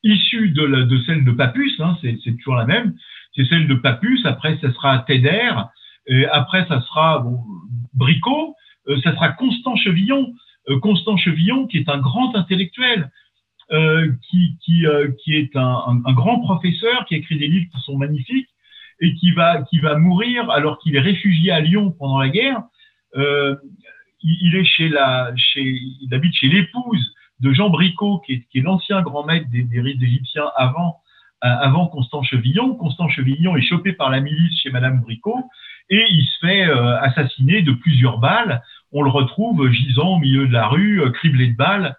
issue de, la, de celle de Papus, hein, c'est toujours la même, c'est celle de Papus, après ça sera Téder, et après ça sera bon, Bricot, euh, ça sera Constant Chevillon, euh, Constant Chevillon qui est un grand intellectuel, qui, qui, qui est un, un, grand professeur, qui a écrit des livres qui sont magnifiques et qui va, qui va mourir alors qu'il est réfugié à Lyon pendant la guerre. Euh, il, est chez la, chez, il habite chez l'épouse de Jean Bricot, qui est, qui est l'ancien grand maître des, des rites égyptiens avant, avant Constant Chevillon. Constant Chevillon est chopé par la milice chez Madame Bricot et il se fait euh, assassiner de plusieurs balles. On le retrouve gisant au milieu de la rue, euh, criblé de balles, euh,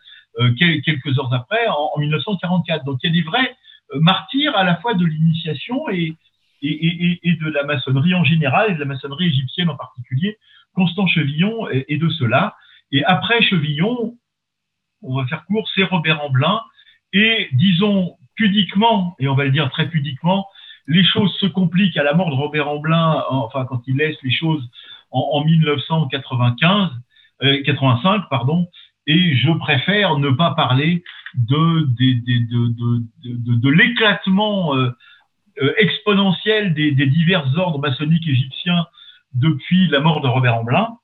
quelques heures après, en, 1944. Donc il y a des vrais martyrs à la fois de l'initiation et, et, et, de la maçonnerie en général et de la maçonnerie égyptienne en particulier. Constant Chevillon est, de cela. Et après Chevillon, on va faire court, c'est Robert Amblin. Et disons pudiquement, et on va le dire très pudiquement, les choses se compliquent à la mort de Robert Amblin, enfin quand il laisse les choses en, 1995, 85, euh, pardon, et je préfère ne pas parler de, de, l'éclatement euh, euh, exponentiel des, divers ordres maçonniques égyptiens depuis la mort de Robert Amblin.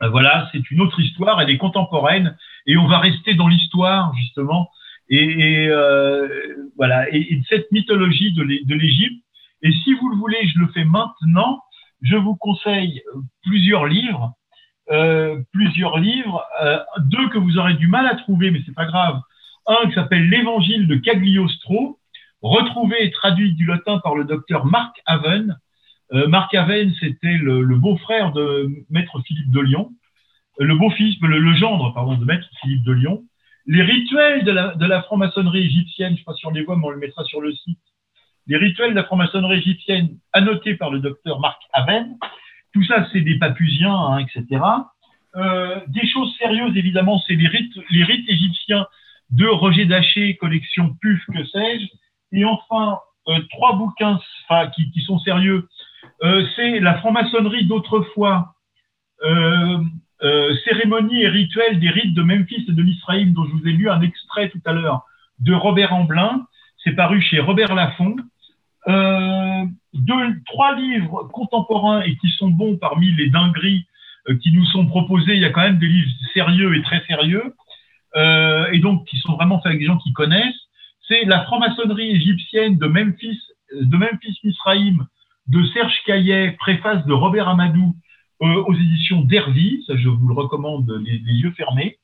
voilà, c'est une autre histoire, elle est contemporaine, et on va rester dans l'histoire justement et, euh, voilà, et, cette mythologie de l'Égypte. Et si vous le voulez, je le fais maintenant. Je vous conseille plusieurs livres, euh, plusieurs livres, euh, deux que vous aurez du mal à trouver, mais c'est pas grave. Un qui s'appelle l'Évangile de Cagliostro, retrouvé et traduit du latin par le docteur Marc Haven. Euh, Marc Haven, c'était le, beau-frère de Maître Philippe de Lyon, le beau-fils, le, gendre, pardon, de Maître Philippe de Lyon les rituels de la, de la franc-maçonnerie égyptienne, je ne sais pas si on les voit, mais on le mettra sur le site. Les rituels de la franc-maçonnerie égyptienne annotés par le docteur Marc Aven. Tout ça, c'est des papusiens, hein, etc. Euh, des choses sérieuses, évidemment, c'est les rites, égyptiens de Roger Daché, collection PUF, que sais-je. Et enfin, euh, trois bouquins qui, qui, sont sérieux. Euh, c'est la franc-maçonnerie d'autrefois, cérémonie et rituel des rites de Memphis et de l'Israël, dont je vous ai lu un extrait tout à l'heure, de Robert Amblin. C'est paru chez Robert Laffont. Deux, trois livres contemporains et qui sont bons parmi les dingueries euh, qui nous sont proposés. Il y a quand même des livres sérieux et très sérieux, euh, et donc qui sont vraiment faits avec des gens qui connaissent. C'est La franc-maçonnerie égyptienne de Memphis, de Memphis Misraïm, de Serge Caillet, préface de Robert Amadou, euh, aux éditions d'Hervy, ça je vous le recommande les, yeux fermés.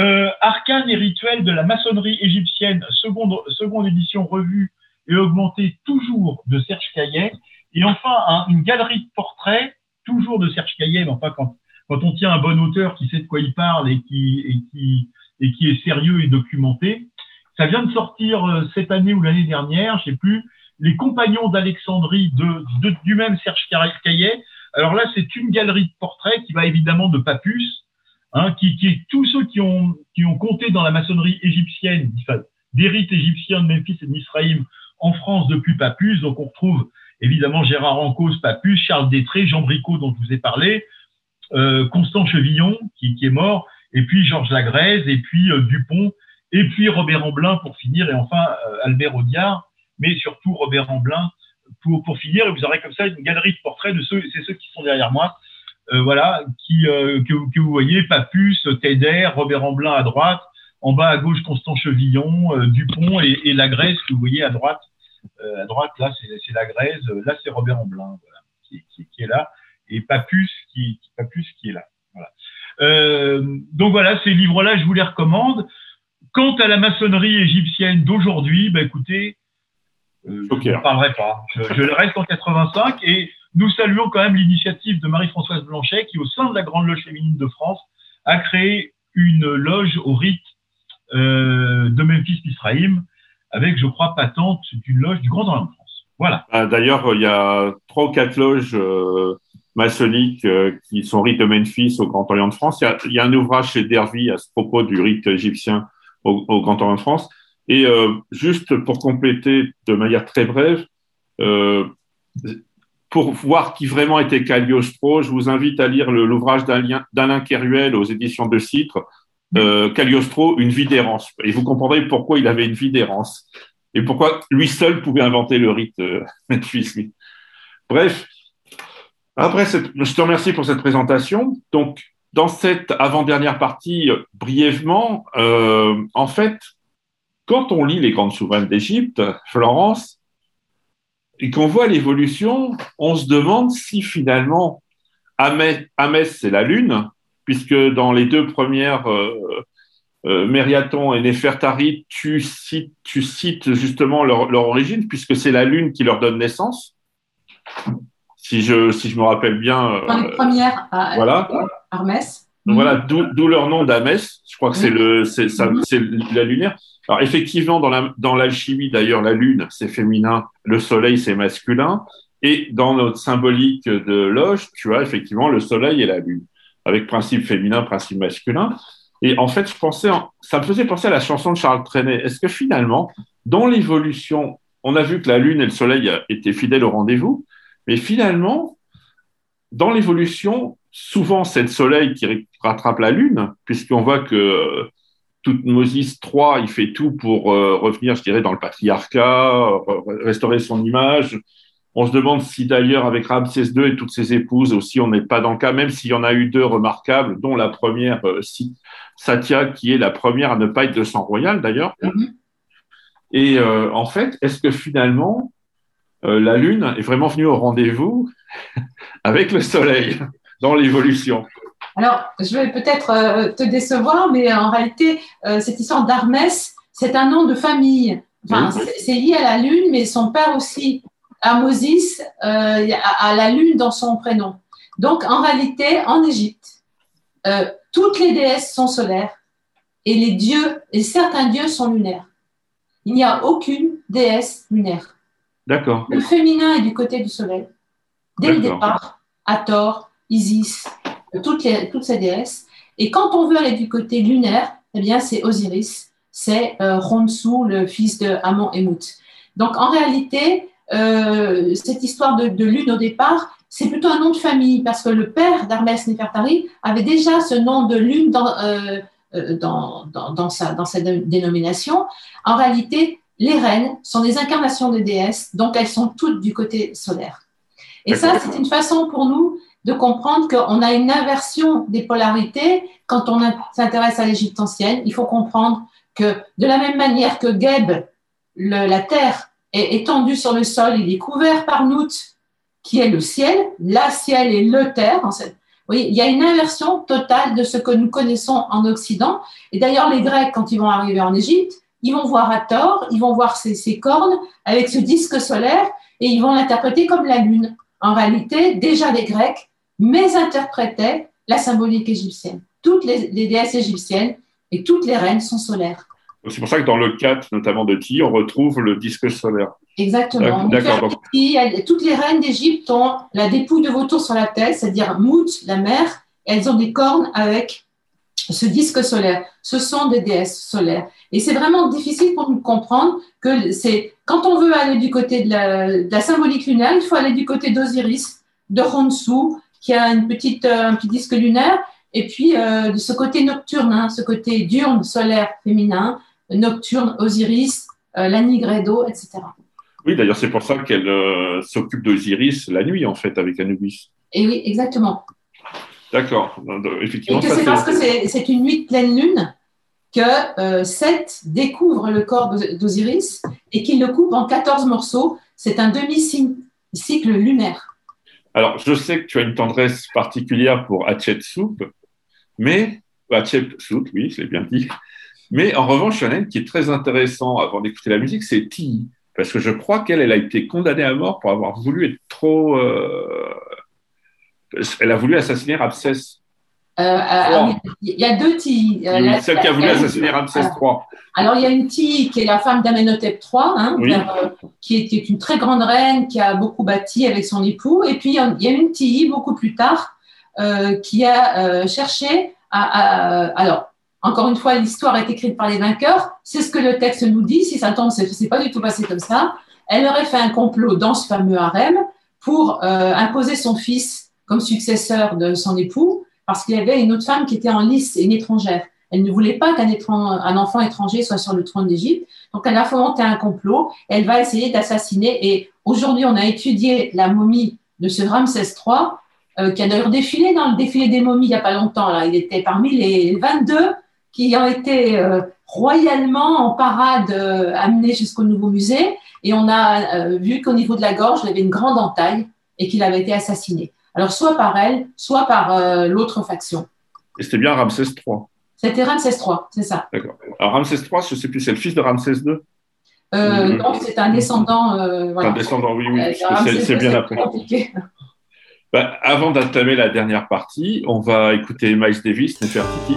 Euh, Arcane et rituel de la maçonnerie égyptienne, seconde, seconde édition revue et augmentée toujours de Serge Caillet. Et enfin, une galerie de portraits, toujours de Serge Caillet, mais enfin quand, quand on tient un bon auteur qui sait de quoi il parle et qui, et qui, et qui est sérieux et documenté. Ça vient de sortir euh, cette année ou l'année dernière, je sais plus, Les Compagnons d'Alexandrie de, du même Serge Caillet, alors là, c'est une galerie de portraits qui va évidemment de Papus, hein, qui, qui, est tous ceux qui ont, qui ont compté dans la maçonnerie égyptienne, des rites égyptiens de Memphis et de en France depuis Papus. Donc on retrouve évidemment Gérard Ancos, Papus, Charles Détré, Jean Bricot dont je vous ai parlé, euh, Constant Chevillon qui, est mort, et puis Georges Lagrèze, et puis euh, Dupont, et puis Robert Amblin pour finir, et enfin euh, Albert Audiard, mais surtout Robert Amblin pour, pour finir, vous aurez comme ça une galerie de portraits de ceux, c'est ceux qui sont derrière moi, euh, voilà, qui, que, vous voyez, Papus, Téder, Robert Amblin à droite, en bas à gauche Constant Chevillon, euh, Dupont et, et la Grèce que vous voyez à droite. Euh, à droite, là, c'est la Grèce, là, c'est Robert Amblin, voilà, qui, qui, qui, est là, et Papus qui, Papus qui est là. Voilà. Euh, donc voilà, ces livres-là, je vous les recommande. Quant à la maçonnerie égyptienne d'aujourd'hui, ben écoutez, euh, je ne parlerai pas. Je, je, reste en 85 et nous saluons quand même l'initiative de Marie-Françoise Blanchet qui, au sein de la Grande Loge féminine de France, a créé une loge au rite euh, de Memphis Misraïm avec, je crois, patente d'une loge du Grand Orient de France. Voilà. Ah, d'ailleurs, il y a trois ou quatre loges euh, maçonniques euh, qui sont rite de Memphis au Grand Orient de France. Il y a, un ouvrage chez Dervy à ce propos du rite égyptien au, Grand Orient de France. Et euh, juste pour compléter de manière très brève, euh, pour voir qui vraiment était Cagliostro, je vous invite à lire l'ouvrage d'Alain Keruel aux éditions de Citre, euh, Cagliostro, une vie d'errance. Et vous comprendrez pourquoi il avait une vie d'errance et pourquoi lui seul pouvait inventer le rite euh, Bref, après, je te remercie pour cette présentation. Donc, dans cette avant-dernière partie, brièvement, euh, en fait, quand on lit les grandes souveraines d'Égypte, Florence, et qu'on voit l'évolution, on se demande si finalement Amès, c'est la Lune, puisque dans les deux premières euh, euh, Mériaton et Néfertari, tu cites, tu cites justement leur, leur origine, puisque c'est la Lune qui leur donne naissance. Si je, si je me rappelle bien. Euh, dans les premières, à, voilà. Hermès. Voilà, d'où leur nom d'Amès. Je crois que c'est le, c'est la lunaire. Alors effectivement, dans l'alchimie la, dans d'ailleurs, la lune, c'est féminin, le soleil, c'est masculin. Et dans notre symbolique de loge, tu as effectivement le soleil et la lune, avec principe féminin, principe masculin. Et en fait, je pensais, ça me faisait penser à la chanson de Charles Trenet. Est-ce que finalement, dans l'évolution, on a vu que la lune et le soleil étaient fidèles au rendez-vous, mais finalement, dans l'évolution, souvent c'est le soleil qui rattrape la lune, puisqu'on voit que Moses III, il fait tout pour euh, revenir, je dirais, dans le patriarcat, restaurer son image. On se demande si d'ailleurs, avec Ramsès II et toutes ses épouses aussi, on n'est pas dans le cas, même s'il y en a eu deux remarquables, dont la première, euh, Satya, qui est la première à ne pas être de sang royal d'ailleurs. Mm-hmm. Et euh, en fait, est-ce que finalement, la Lune est vraiment venue au rendez-vous avec le Soleil dans l'évolution? Alors, je vais peut-être euh, te décevoir, mais en réalité, euh, cette histoire d'Armès, c'est un nom de famille. Enfin, c'est lié à la lune, mais son père aussi, Amosis, euh, a, la lune dans son prénom. Donc, en réalité, en Égypte, toutes les déesses sont solaires et les dieux, et certains dieux sont lunaires. Il n'y a aucune déesse lunaire. D'accord. Le féminin est du côté du soleil. Dès le départ, Hathor, Isis, toutes, les, toutes ces déesses. Et quand on veut aller du côté lunaire, eh bien, c'est Osiris, c'est euh, Ronsu, le fils de Amon et Mout. Donc, en réalité, euh, cette histoire de, lune au départ, c'est plutôt un nom de famille parce que le père d'Hermès Nefertari avait déjà ce nom de lune dans, euh, euh, dans, dans, dans, sa, dans sa dénomination. En réalité, les reines sont des incarnations de déesses, donc elles sont toutes du côté solaire. Et ça, c'est une façon pour nous de comprendre qu'on a une inversion des polarités quand on s'intéresse à l'Égypte ancienne. Il faut comprendre que de la même manière que Geb, la terre est étendue sur le sol, il est couvert par Nout, qui est le ciel, la ciel et le terre. Oui, il y a une inversion totale de ce que nous connaissons en Occident. Et d'ailleurs, les Grecs, quand ils vont arriver en Égypte, ils vont voir Hathor, ils vont voir ses cornes avec ce disque solaire et ils vont l'interpréter comme la lune. En réalité, déjà les Grecs mais interprétaient la symbolique égyptienne. Toutes les, déesses égyptiennes et toutes les reines sont solaires. C'est pour ça que dans le 4, notamment de Ti, on retrouve le disque solaire. Exactement. D'accord. Toutes les reines d'Égypte ont la dépouille de vautour sur la tête, c'est-à-dire Mout, la mère, elles ont des cornes avec ce disque solaire. Ce sont des déesses solaires. Et c'est vraiment difficile pour nous comprendre que c'est quand on veut aller du côté de la, de la symbolique lunaire, il faut aller du côté d'Osiris, de Honsu, qui a une petite, euh, un petit disque lunaire, et puis euh, de ce côté nocturne, hein, ce côté diurne, solaire, féminin, nocturne, Osiris, euh, la Nigredo, etc. Oui, d'ailleurs, c'est pour ça qu'elle s'occupe d'Osiris la nuit, en fait, avec Anubis. Et oui, exactement. D'accord. Effectivement. Et que c'est parce que c'est une nuit de pleine lune que Seth découvre le corps d'Osiris et qu'il le coupe en 14 morceaux. C'est un demi-cycle lunaire. Alors, je sais que tu as une tendresse particulière pour Hatshepsut, mais Hatshepsut, oui, je l'ai bien dit. Mais en revanche, il y en a une qui est très intéressant avant d'écouter la musique, c'est Ti. parce que je crois qu'elle elle a été condamnée à mort pour avoir voulu être trop. euh, Elle a voulu assassiner Ramsès. Euh, euh, ah il y a deux Tilly. Celle qui a voulu assassiner Ramsès III. Alors, il y a une Tilly qui est la femme d'Amenhotep III, hein, Oui. qui, est, qui est une très grande reine, qui a beaucoup bâti avec son époux. Et puis, il y a- il y a une Tilly, beaucoup plus tard, qui a cherché à, à- Alors, encore une fois, l'histoire est écrite par les vainqueurs. C'est ce que le texte nous dit. Si ça tombe, c'est pas du tout passé comme ça. Elle aurait fait un complot dans ce fameux harem pour euh, imposer son fils comme successeur de son époux, parce qu'il y avait une autre femme qui était en lice, une étrangère. Elle ne voulait pas qu'un enfant étranger soit sur le trône d'Égypte. Donc, elle a fomenté un complot. Elle va essayer d'assassiner. Et aujourd'hui, on a étudié la momie de ce Ramsès III, euh, qui a d'ailleurs défilé dans le défilé des momies il n'y a pas longtemps. Il était parmi les 22 qui ont été euh, royalement en parade euh, amenés jusqu'au nouveau musée. Et on a euh, vu qu'au niveau de la gorge, il avait une grande entaille et qu'il avait été assassiné. Alors, soit par elle, soit par euh, l'autre faction. Et c'était bien Ramsès III. C'était Ramsès III, c'est ça. D'accord. Alors Ramsès III, je ne sais plus, c'est le fils de Ramsès II Mhm. Donc, c'est un descendant. voilà. Un descendant, oui, oui, c'est- bien après. Bah, avant d'entamer la dernière partie, on va écouter Miles Davis, Nefertiti.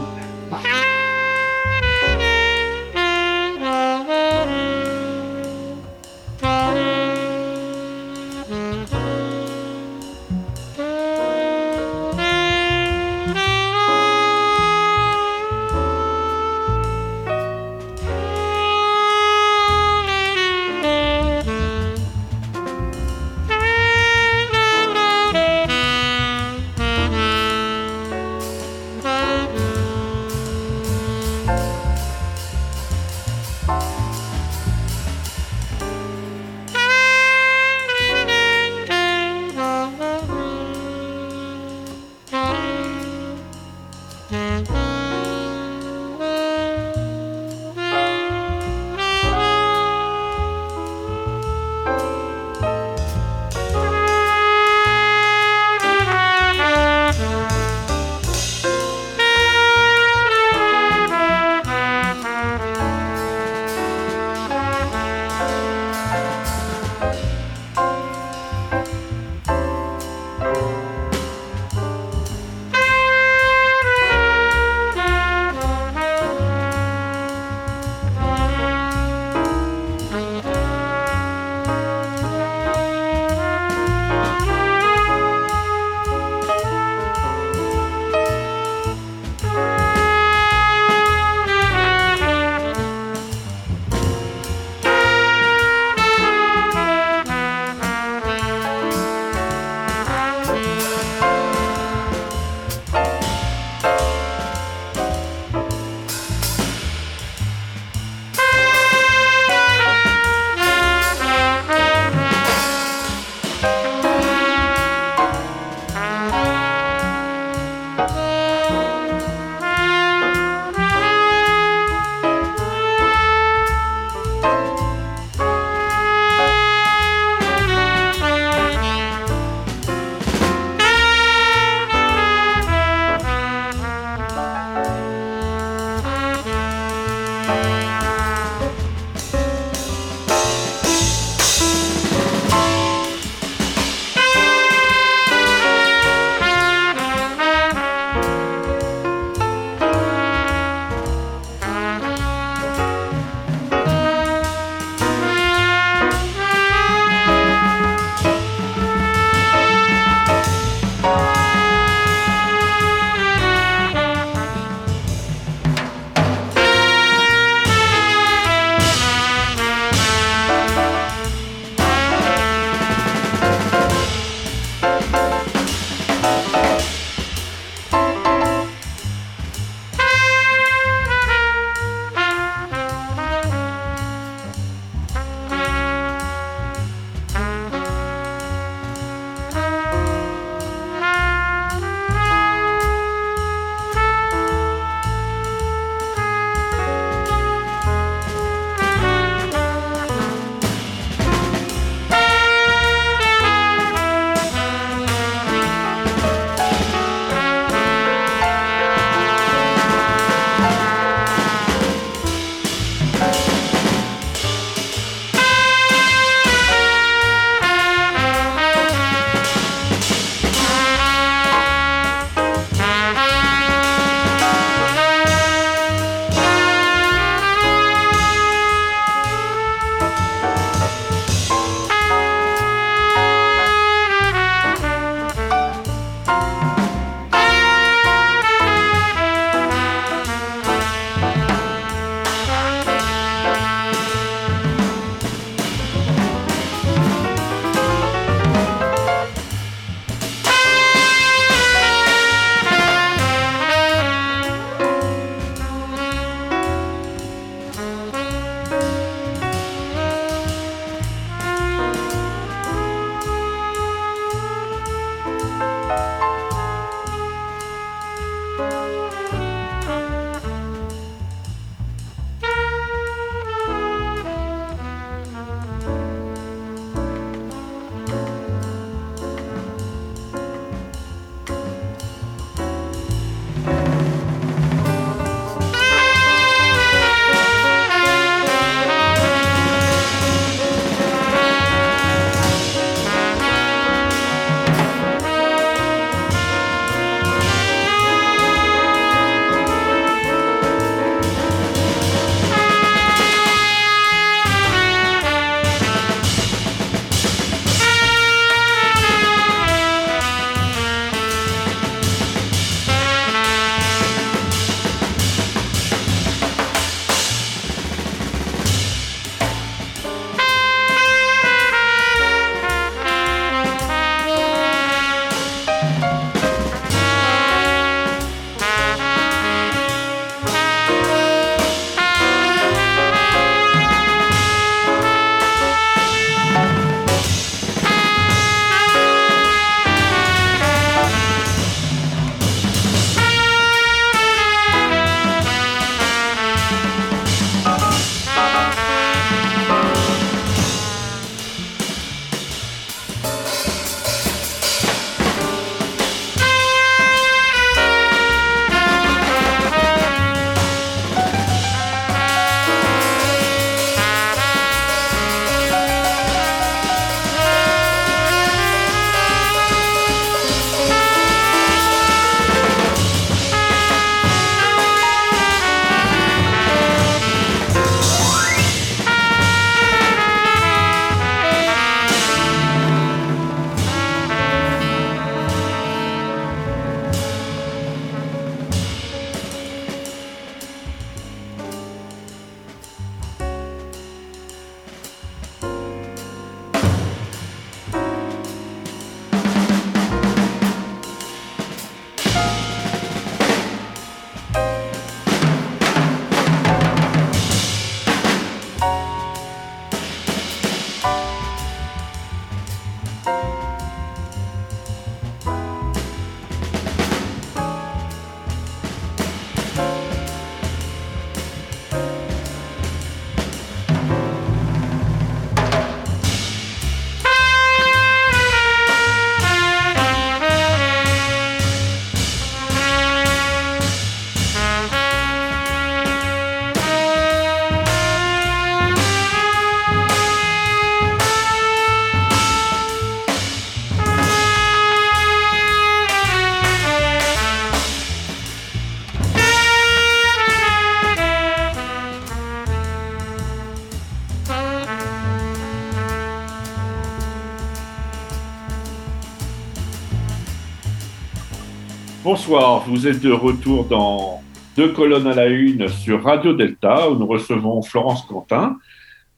Bonsoir, vous êtes de retour dans Deux colonnes à la une sur Radio Delta où nous recevons Florence Quentin.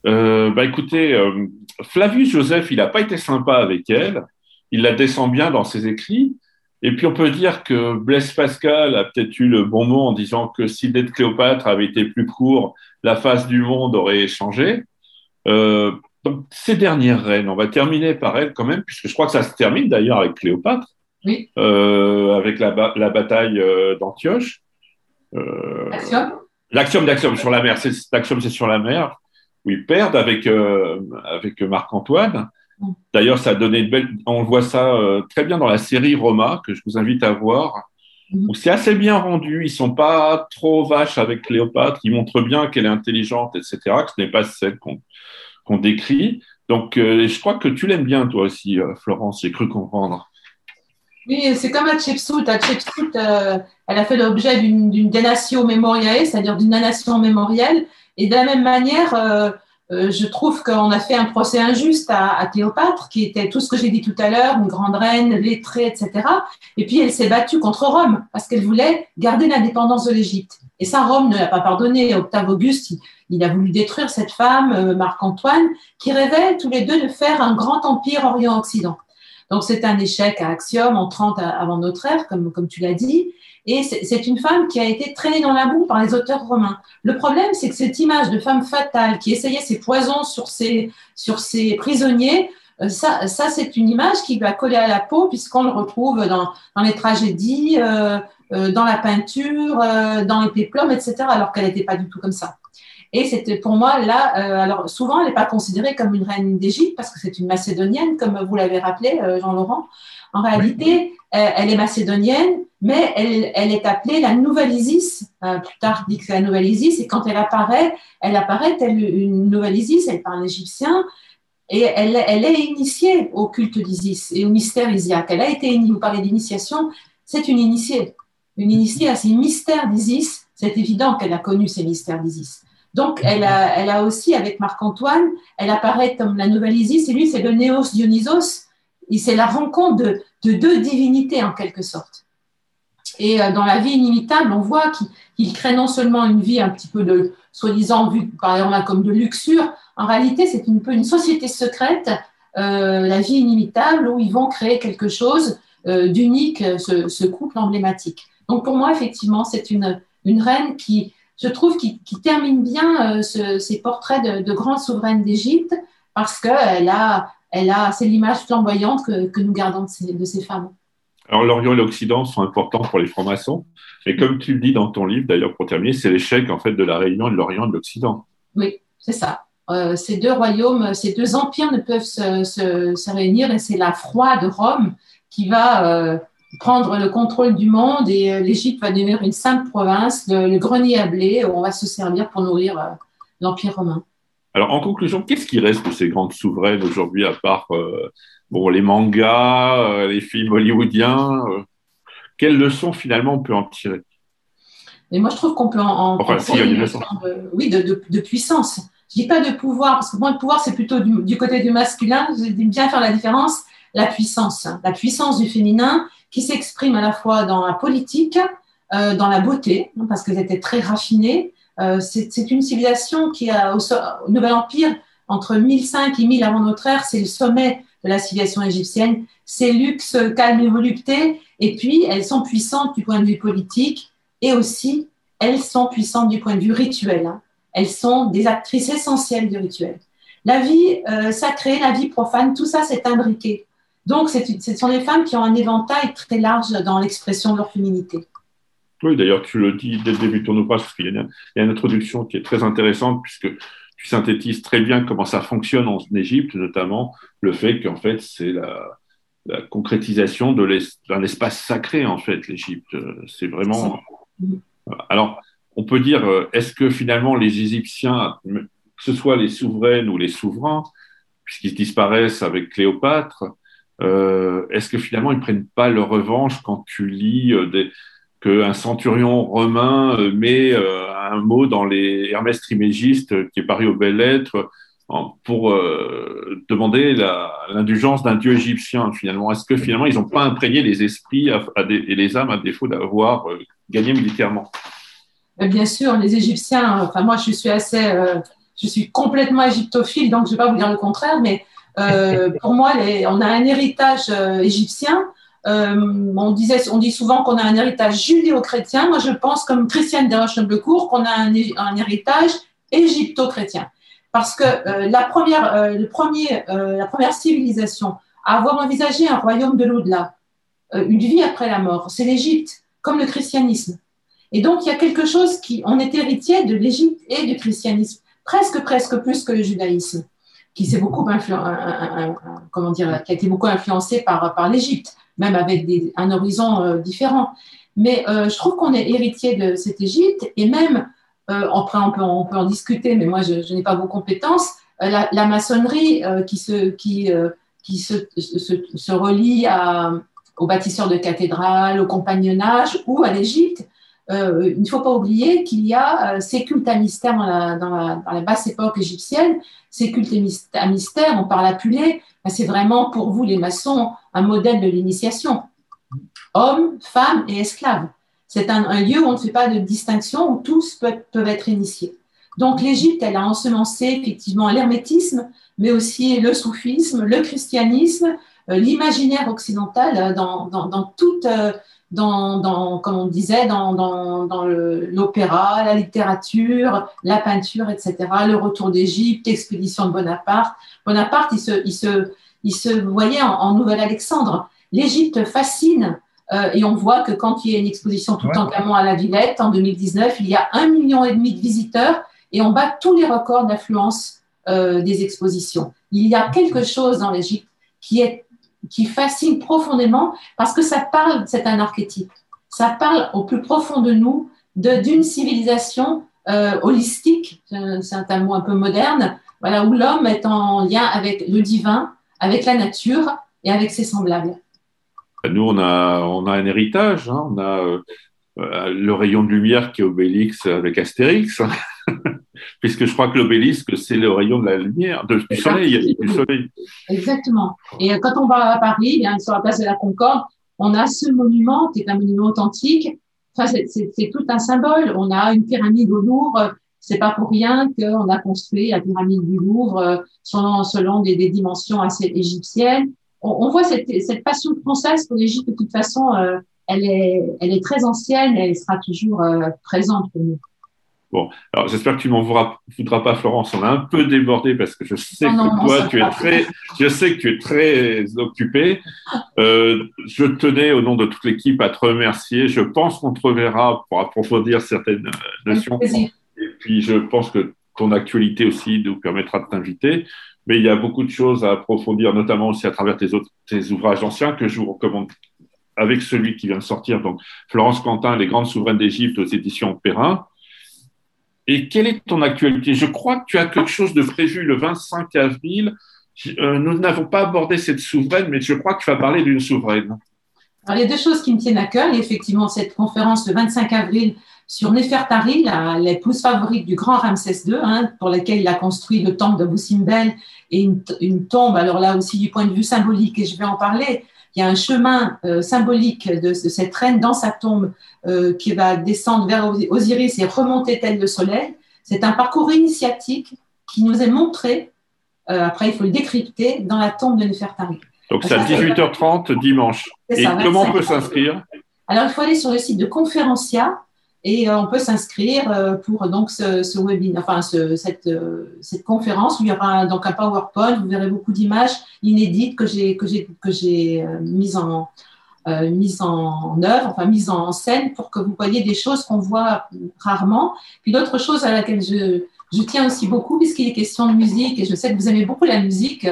Euh, bah écoutez, euh, Flavius Joseph, il n'a pas été sympa avec elle, il la descend bien dans ses écrits. Et puis on peut dire que Blaise Pascal a peut-être eu le bon mot en disant que si de Cléopâtre avait été plus court, la face du monde aurait changé. Euh, donc ces dernières reines, on va terminer par elles quand même, puisque je crois que ça se termine d'ailleurs avec Cléopâtre, Oui. euh, avec la, ba- la bataille euh, d'Antioche. Euh, Axiome. L'axiome d'Axiome sur la mer, c'est l'Axiome c'est sur la mer, où ils perdent avec avec Marc-Antoine. Mm. D'ailleurs, ça a donné une belle. On voit ça euh, très bien dans la série Roma que je vous invite à voir. Mm. où C'est assez bien rendu. Ils sont pas trop vaches avec Cléopâtre. Ils montrent bien qu'elle est intelligente, etc. Que ce n'est pas celle qu'on qu'on décrit. Donc, euh, je crois que tu l'aimes bien toi aussi, Florence. J'ai cru comprendre. Oui, c'est comme Hatshepsut. Hatshepsut, euh, elle a fait l'objet d'une donatio memoriae, c'est-à-dire d'une donation mémorielle. Et de la même manière, euh, euh, je trouve qu'on a fait un procès injuste à, à Cléopâtre, qui était tout ce que j'ai dit tout à l'heure, une grande reine, lettrée, etc. Et puis elle s'est battue contre Rome parce qu'elle voulait garder l'indépendance de l'Égypte. Et ça, Rome ne l'a pas pardonné. Octave Auguste, il, il a voulu détruire cette femme, euh, Marc-Antoine, qui rêvait tous les deux de faire un grand empire Orient-Occident. Donc c'est un échec à Axiome en 30 à- avant notre ère, comme, comme tu l'as dit. Et c'est une femme qui a été traînée dans la boue par les auteurs romains. Le problème, c'est que cette image de femme fatale qui essayait ses poisons sur ses, sur ses prisonniers, euh, ça, ça c'est une image qui va coller à la peau puisqu'on le retrouve dans, dans les tragédies, euh, euh, dans la peinture, dans les péplums, etc., alors qu'elle n'était pas du tout comme ça. Et c'était pour moi là, euh, alors souvent elle n'est pas considérée comme une reine d'Égypte parce que c'est une macédonienne, comme vous l'avez rappelé, euh, Jean-Laurent. En réalité, euh, elle est macédonienne, mais elle, elle est appelée la nouvelle Isis. Euh, plus tard, dit que c'est la nouvelle Isis, et quand elle apparaît, elle apparaît telle une nouvelle Isis, elle parle égyptien, et elle, elle est initiée au culte d'Isis et au mystère isiaque. Elle a été, ini- vous parlez d'initiation, c'est une initiée. Une initiée à ces mystères d'Isis, c'est évident qu'elle a connu ces mystères d'Isis. Donc, elle a, elle a aussi, avec Marc-Antoine, elle apparaît comme la nouvelle Isis, et lui, c'est le Néos Dionysos, c'est la rencontre de, de deux divinités, en quelque sorte. Et euh, dans la vie inimitable, on voit qu'il crée non seulement une vie un petit peu de, soi-disant, vue par exemple comme de luxure, en réalité, c'est un peu une société secrète, euh, la vie inimitable, où ils vont créer quelque chose euh, d'unique, ce, ce couple emblématique. Donc pour moi, effectivement, c'est une, une reine qui, je trouve, qui, qui termine bien euh, ce- ces portraits de, de grandes souveraines d'Égypte, parce qu'elle a, elle a, c'est l'image flamboyante que, que nous gardons de ces, de ces femmes. Alors, l'Orient et l'Occident sont importants pour les francs-maçons. Et comme tu le dis dans ton livre, d'ailleurs, pour terminer, c'est l'échec, en fait, de la réunion de l'Orient et de l'Occident. Oui, c'est ça. Euh, ces deux royaumes, ces deux empires ne peuvent se, se, se réunir et c'est la froide Rome qui va euh, prendre le contrôle du monde et euh, l'Égypte va devenir une simple province, le, le grenier à blé où on va se servir pour nourrir euh, l'Empire romain. Alors, en conclusion, qu'est-ce qui reste de ces grandes souveraines aujourd'hui, à part euh, bon, les mangas, euh, les films hollywoodiens euh, Quelles leçons, finalement, on peut en tirer? Mais moi, je trouve qu'on peut en, en Enfin, en si, une leçon de, oui, de, de, de puissance. Je dis pas de pouvoir, parce que moi, le pouvoir, c'est plutôt du, du côté du masculin. Dis bien faire la différence. La puissance, la puissance du féminin qui s'exprime à la fois dans la politique, euh, dans la beauté, hein, parce qu'elles étaient très raffinées. Euh, c'est une civilisation qui a au, au Nouvel Empire entre 1005 et 1000 avant notre ère, c'est le sommet de la civilisation égyptienne. C'est luxe, calme et volupté. Et puis, elles sont puissantes du point de vue politique et aussi, elles sont puissantes du point de vue rituel. hein. Elles sont des actrices essentielles du rituel. La vie euh, sacrée, la vie profane, tout ça, c'est imbriqué. Donc, ce sont des femmes qui ont un éventail très large dans l'expression de leur féminité. Oui, d'ailleurs, tu le dis dès le début de ton ouvrage, parce qu'il y a une, il y a une introduction qui est très intéressante, puisque tu synthétises très bien comment ça fonctionne en Égypte, notamment le fait qu'en fait, c'est la, la concrétisation d'un espace sacré, en fait, l'Égypte. C'est vraiment. Alors, on peut dire, euh, est-ce que finalement les Égyptiens, que ce soit les souveraines ou les souverains, puisqu'ils disparaissent avec Cléopâtre, euh, est-ce que finalement ils prennent pas leur revanche quand tu lis euh, des, qu'un centurion romain euh, met un mot dans les Hermès Trismégiste euh, qui est paru aux belles lettres pour demander l'indulgence d'un dieu égyptien finalement? Est-ce que finalement ils n'ont pas imprégné les esprits et les âmes à défaut d'avoir gagné militairement? Bien sûr, les Égyptiens, enfin moi je suis assez, je suis complètement égyptophile, donc je ne vais pas vous dire le contraire, mais pour moi on a un héritage égyptien euh, on, disait, on dit souvent qu'on a un héritage judéo-chrétien. Moi, je pense, comme Christiane Desroches-Noblecourt, qu'on a un, héritage égypto-chrétien. Parce que euh, la, première, euh, le premier, la première civilisation à avoir envisagé un royaume de l'au-delà, une vie après la mort, c'est l'Égypte, comme le christianisme. Et donc, il y a quelque chose qui, on est héritier de l'Égypte et du christianisme, presque, presque plus que le judaïsme, qui s'est beaucoup comment dire, qui a été beaucoup influencé par, par l'Égypte même avec un horizon euh, différent. Mais euh, je trouve qu'on est héritier de cette Égypte et même, euh, après on peut, on peut en discuter, mais moi je, n'ai pas vos compétences, la, maçonnerie qui, se, qui, qui se, se, relie à, aux bâtisseurs de cathédrales, au compagnonnage ou à l'Égypte, il ne faut pas oublier qu'il y a ces cultes à mystère dans la, dans, la, dans basse époque égyptienne, ces cultes à mystère, on parle à Pulé, c'est vraiment pour vous les maçons un modèle de l'initiation. Hommes, femmes et esclaves. C'est un, lieu où on ne fait pas de distinction, où tous peuvent, être initiés. Donc l'Égypte, elle a ensemencé effectivement l'hermétisme, mais aussi le soufisme, le christianisme, euh, l'imaginaire occidental euh, dans, dans, toute, dans, comme on disait, dans, dans l'opéra, la littérature, la peinture, etc. Le retour d'Égypte, l'expédition de Bonaparte. Bonaparte, il se, il se, il se voyait en, Nouvelle-Alexandre. L'Égypte fascine euh, et on voit que quand il y a une exposition tout en Camon à la Villette en 2019, il y a un million et demi de visiteurs et on bat tous les records d'affluence euh, des expositions. Il y a quelque chose dans l'Égypte qui est qui fascine profondément parce que ça parle, c'est un archétype, ça parle au plus profond de nous d'une civilisation euh, holistique, c'est un mot un peu moderne, voilà, où l'homme est en lien avec le divin, avec la nature et avec ses semblables. Nous, on a, on a un héritage, hein. on a euh, le rayon de lumière qui est Obélix avec Astérix. puisque je crois que l'obélisque, c'est le rayon de la lumière, du, soleil, du soleil. Exactement. Et quand on va à Paris, bien, sur la place de la Concorde, on a ce monument qui est un monument authentique. Enfin, c'est tout un symbole. On a une pyramide au Louvre. C'est pas pour rien qu'on a construit la pyramide du Louvre euh, selon, selon des, des dimensions assez égyptiennes. On, on voit cette, cette, passion française pour l'Égypte de toute façon. Euh, elle est, elle est très ancienne et elle sera toujours euh, présente pour nous. Bon, alors j'espère que tu m'en voudras, pas, Florence. On a un peu débordé parce que je sais que toi, tu es très, je sais que tu es très occupé. Euh, je tenais, au nom de toute l'équipe, à te remercier. Je pense qu'on te reverra pour approfondir certaines euh, notions. Et puis, je pense que ton actualité aussi nous permettra de t'inviter. Mais il y a beaucoup de choses à approfondir, notamment aussi à travers tes, autres, tes ouvrages anciens que je vous recommande avec celui qui vient de sortir, donc Florence Quentin, Les grandes souveraines d'Égypte aux éditions Perrin. Et quelle est ton actualité? Je crois que tu as quelque chose de prévu le 25 avril. Euh, nous n'avons pas abordé cette souveraine, mais je crois que tu vas parler d'une souveraine. Alors, il y a deux choses qui me tiennent à cœur. Il y a effectivement cette conférence le 25 avril sur Nefertari, l'épouse favorite du grand Ramsès II, hein, pour laquelle il a construit le temple de Simbel et une, tombe, alors là aussi du point de vue symbolique, et je vais en parler, il y a un chemin euh, symbolique de, cette reine dans sa tombe euh, qui va descendre vers Osiris et remonter tel le soleil. C'est un parcours initiatique qui nous est montré, euh, après il faut le décrypter, dans la tombe de Nefertari. Donc c'est à 18h30 dimanche. Et comment on peut s'inscrire? Alors il faut aller sur le site de Conférencia et euh, on peut s'inscrire euh, pour donc ce, webinaire, enfin euh, cette conférence où il y aura donc un PowerPoint. Vous verrez beaucoup d'images inédites que j'ai que j'ai que j'ai mises en mise en œuvre, enfin mise en scène pour que vous voyez des choses qu'on voit rarement. Puis l'autre chose à laquelle je, tiens aussi beaucoup, puisqu'il est question de musique, et je sais que vous aimez beaucoup la musique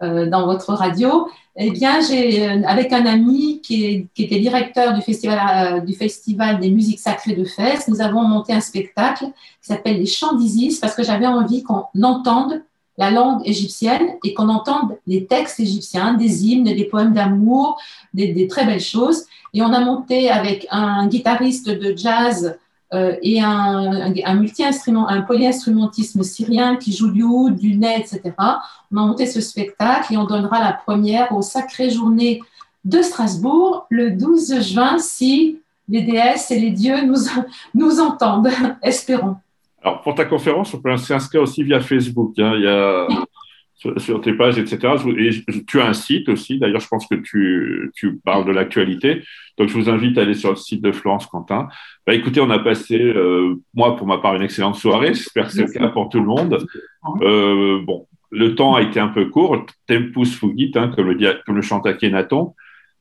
dans votre radio, eh bien, j'ai, euh, avec un ami qui, qui était directeur du festival, euh, du festival des musiques sacrées de Fès, nous avons monté un spectacle qui s'appelle Les Chants d'Isis parce que j'avais envie qu'on entende la langue égyptienne et qu'on entende les textes égyptiens, des hymnes, des poèmes d'amour, des, des, très belles choses. Et on a monté avec un guitariste de jazz euh, et un, multi-instrument, un polyinstrumentisme syrien qui joue du oud, du nez, etc. On a monté ce spectacle et on donnera la première aux Sacrées Journées de Strasbourg le 12 juin si les déesses et les dieux nous, nous entendent, espérons. Alors, pour ta conférence, on peut s'inscrire aussi via Facebook. Hein. Il y a sur, tes pages, etc. Et tu as un site aussi. D'ailleurs, je pense que tu, tu parles de l'actualité. Donc, je vous invite à aller sur le site de Florence Quentin. Bah, écoutez, on a passé, euh, moi, pour ma part, une excellente soirée. J'espère que c'est le cas pour tout le monde. Euh, bon, le temps a été un peu court. Tempus fugit, hein, comme, le, comme le chante Akhenaton.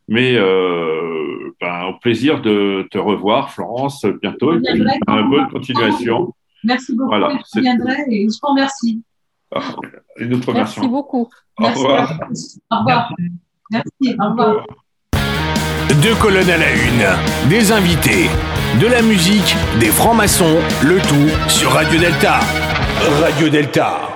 Mais euh, ben, au plaisir de te revoir, Florence, bientôt. Et puis, bonne continuation. Merci beaucoup. Voilà, je viendrai et je vous remercie. Ah, et nous Merci beaucoup. Au Merci revoir. Au revoir. Merci. Au revoir. Deux colonnes à la une, des invités, de la musique, des francs-maçons, le tout sur Radio Delta. Radio Delta.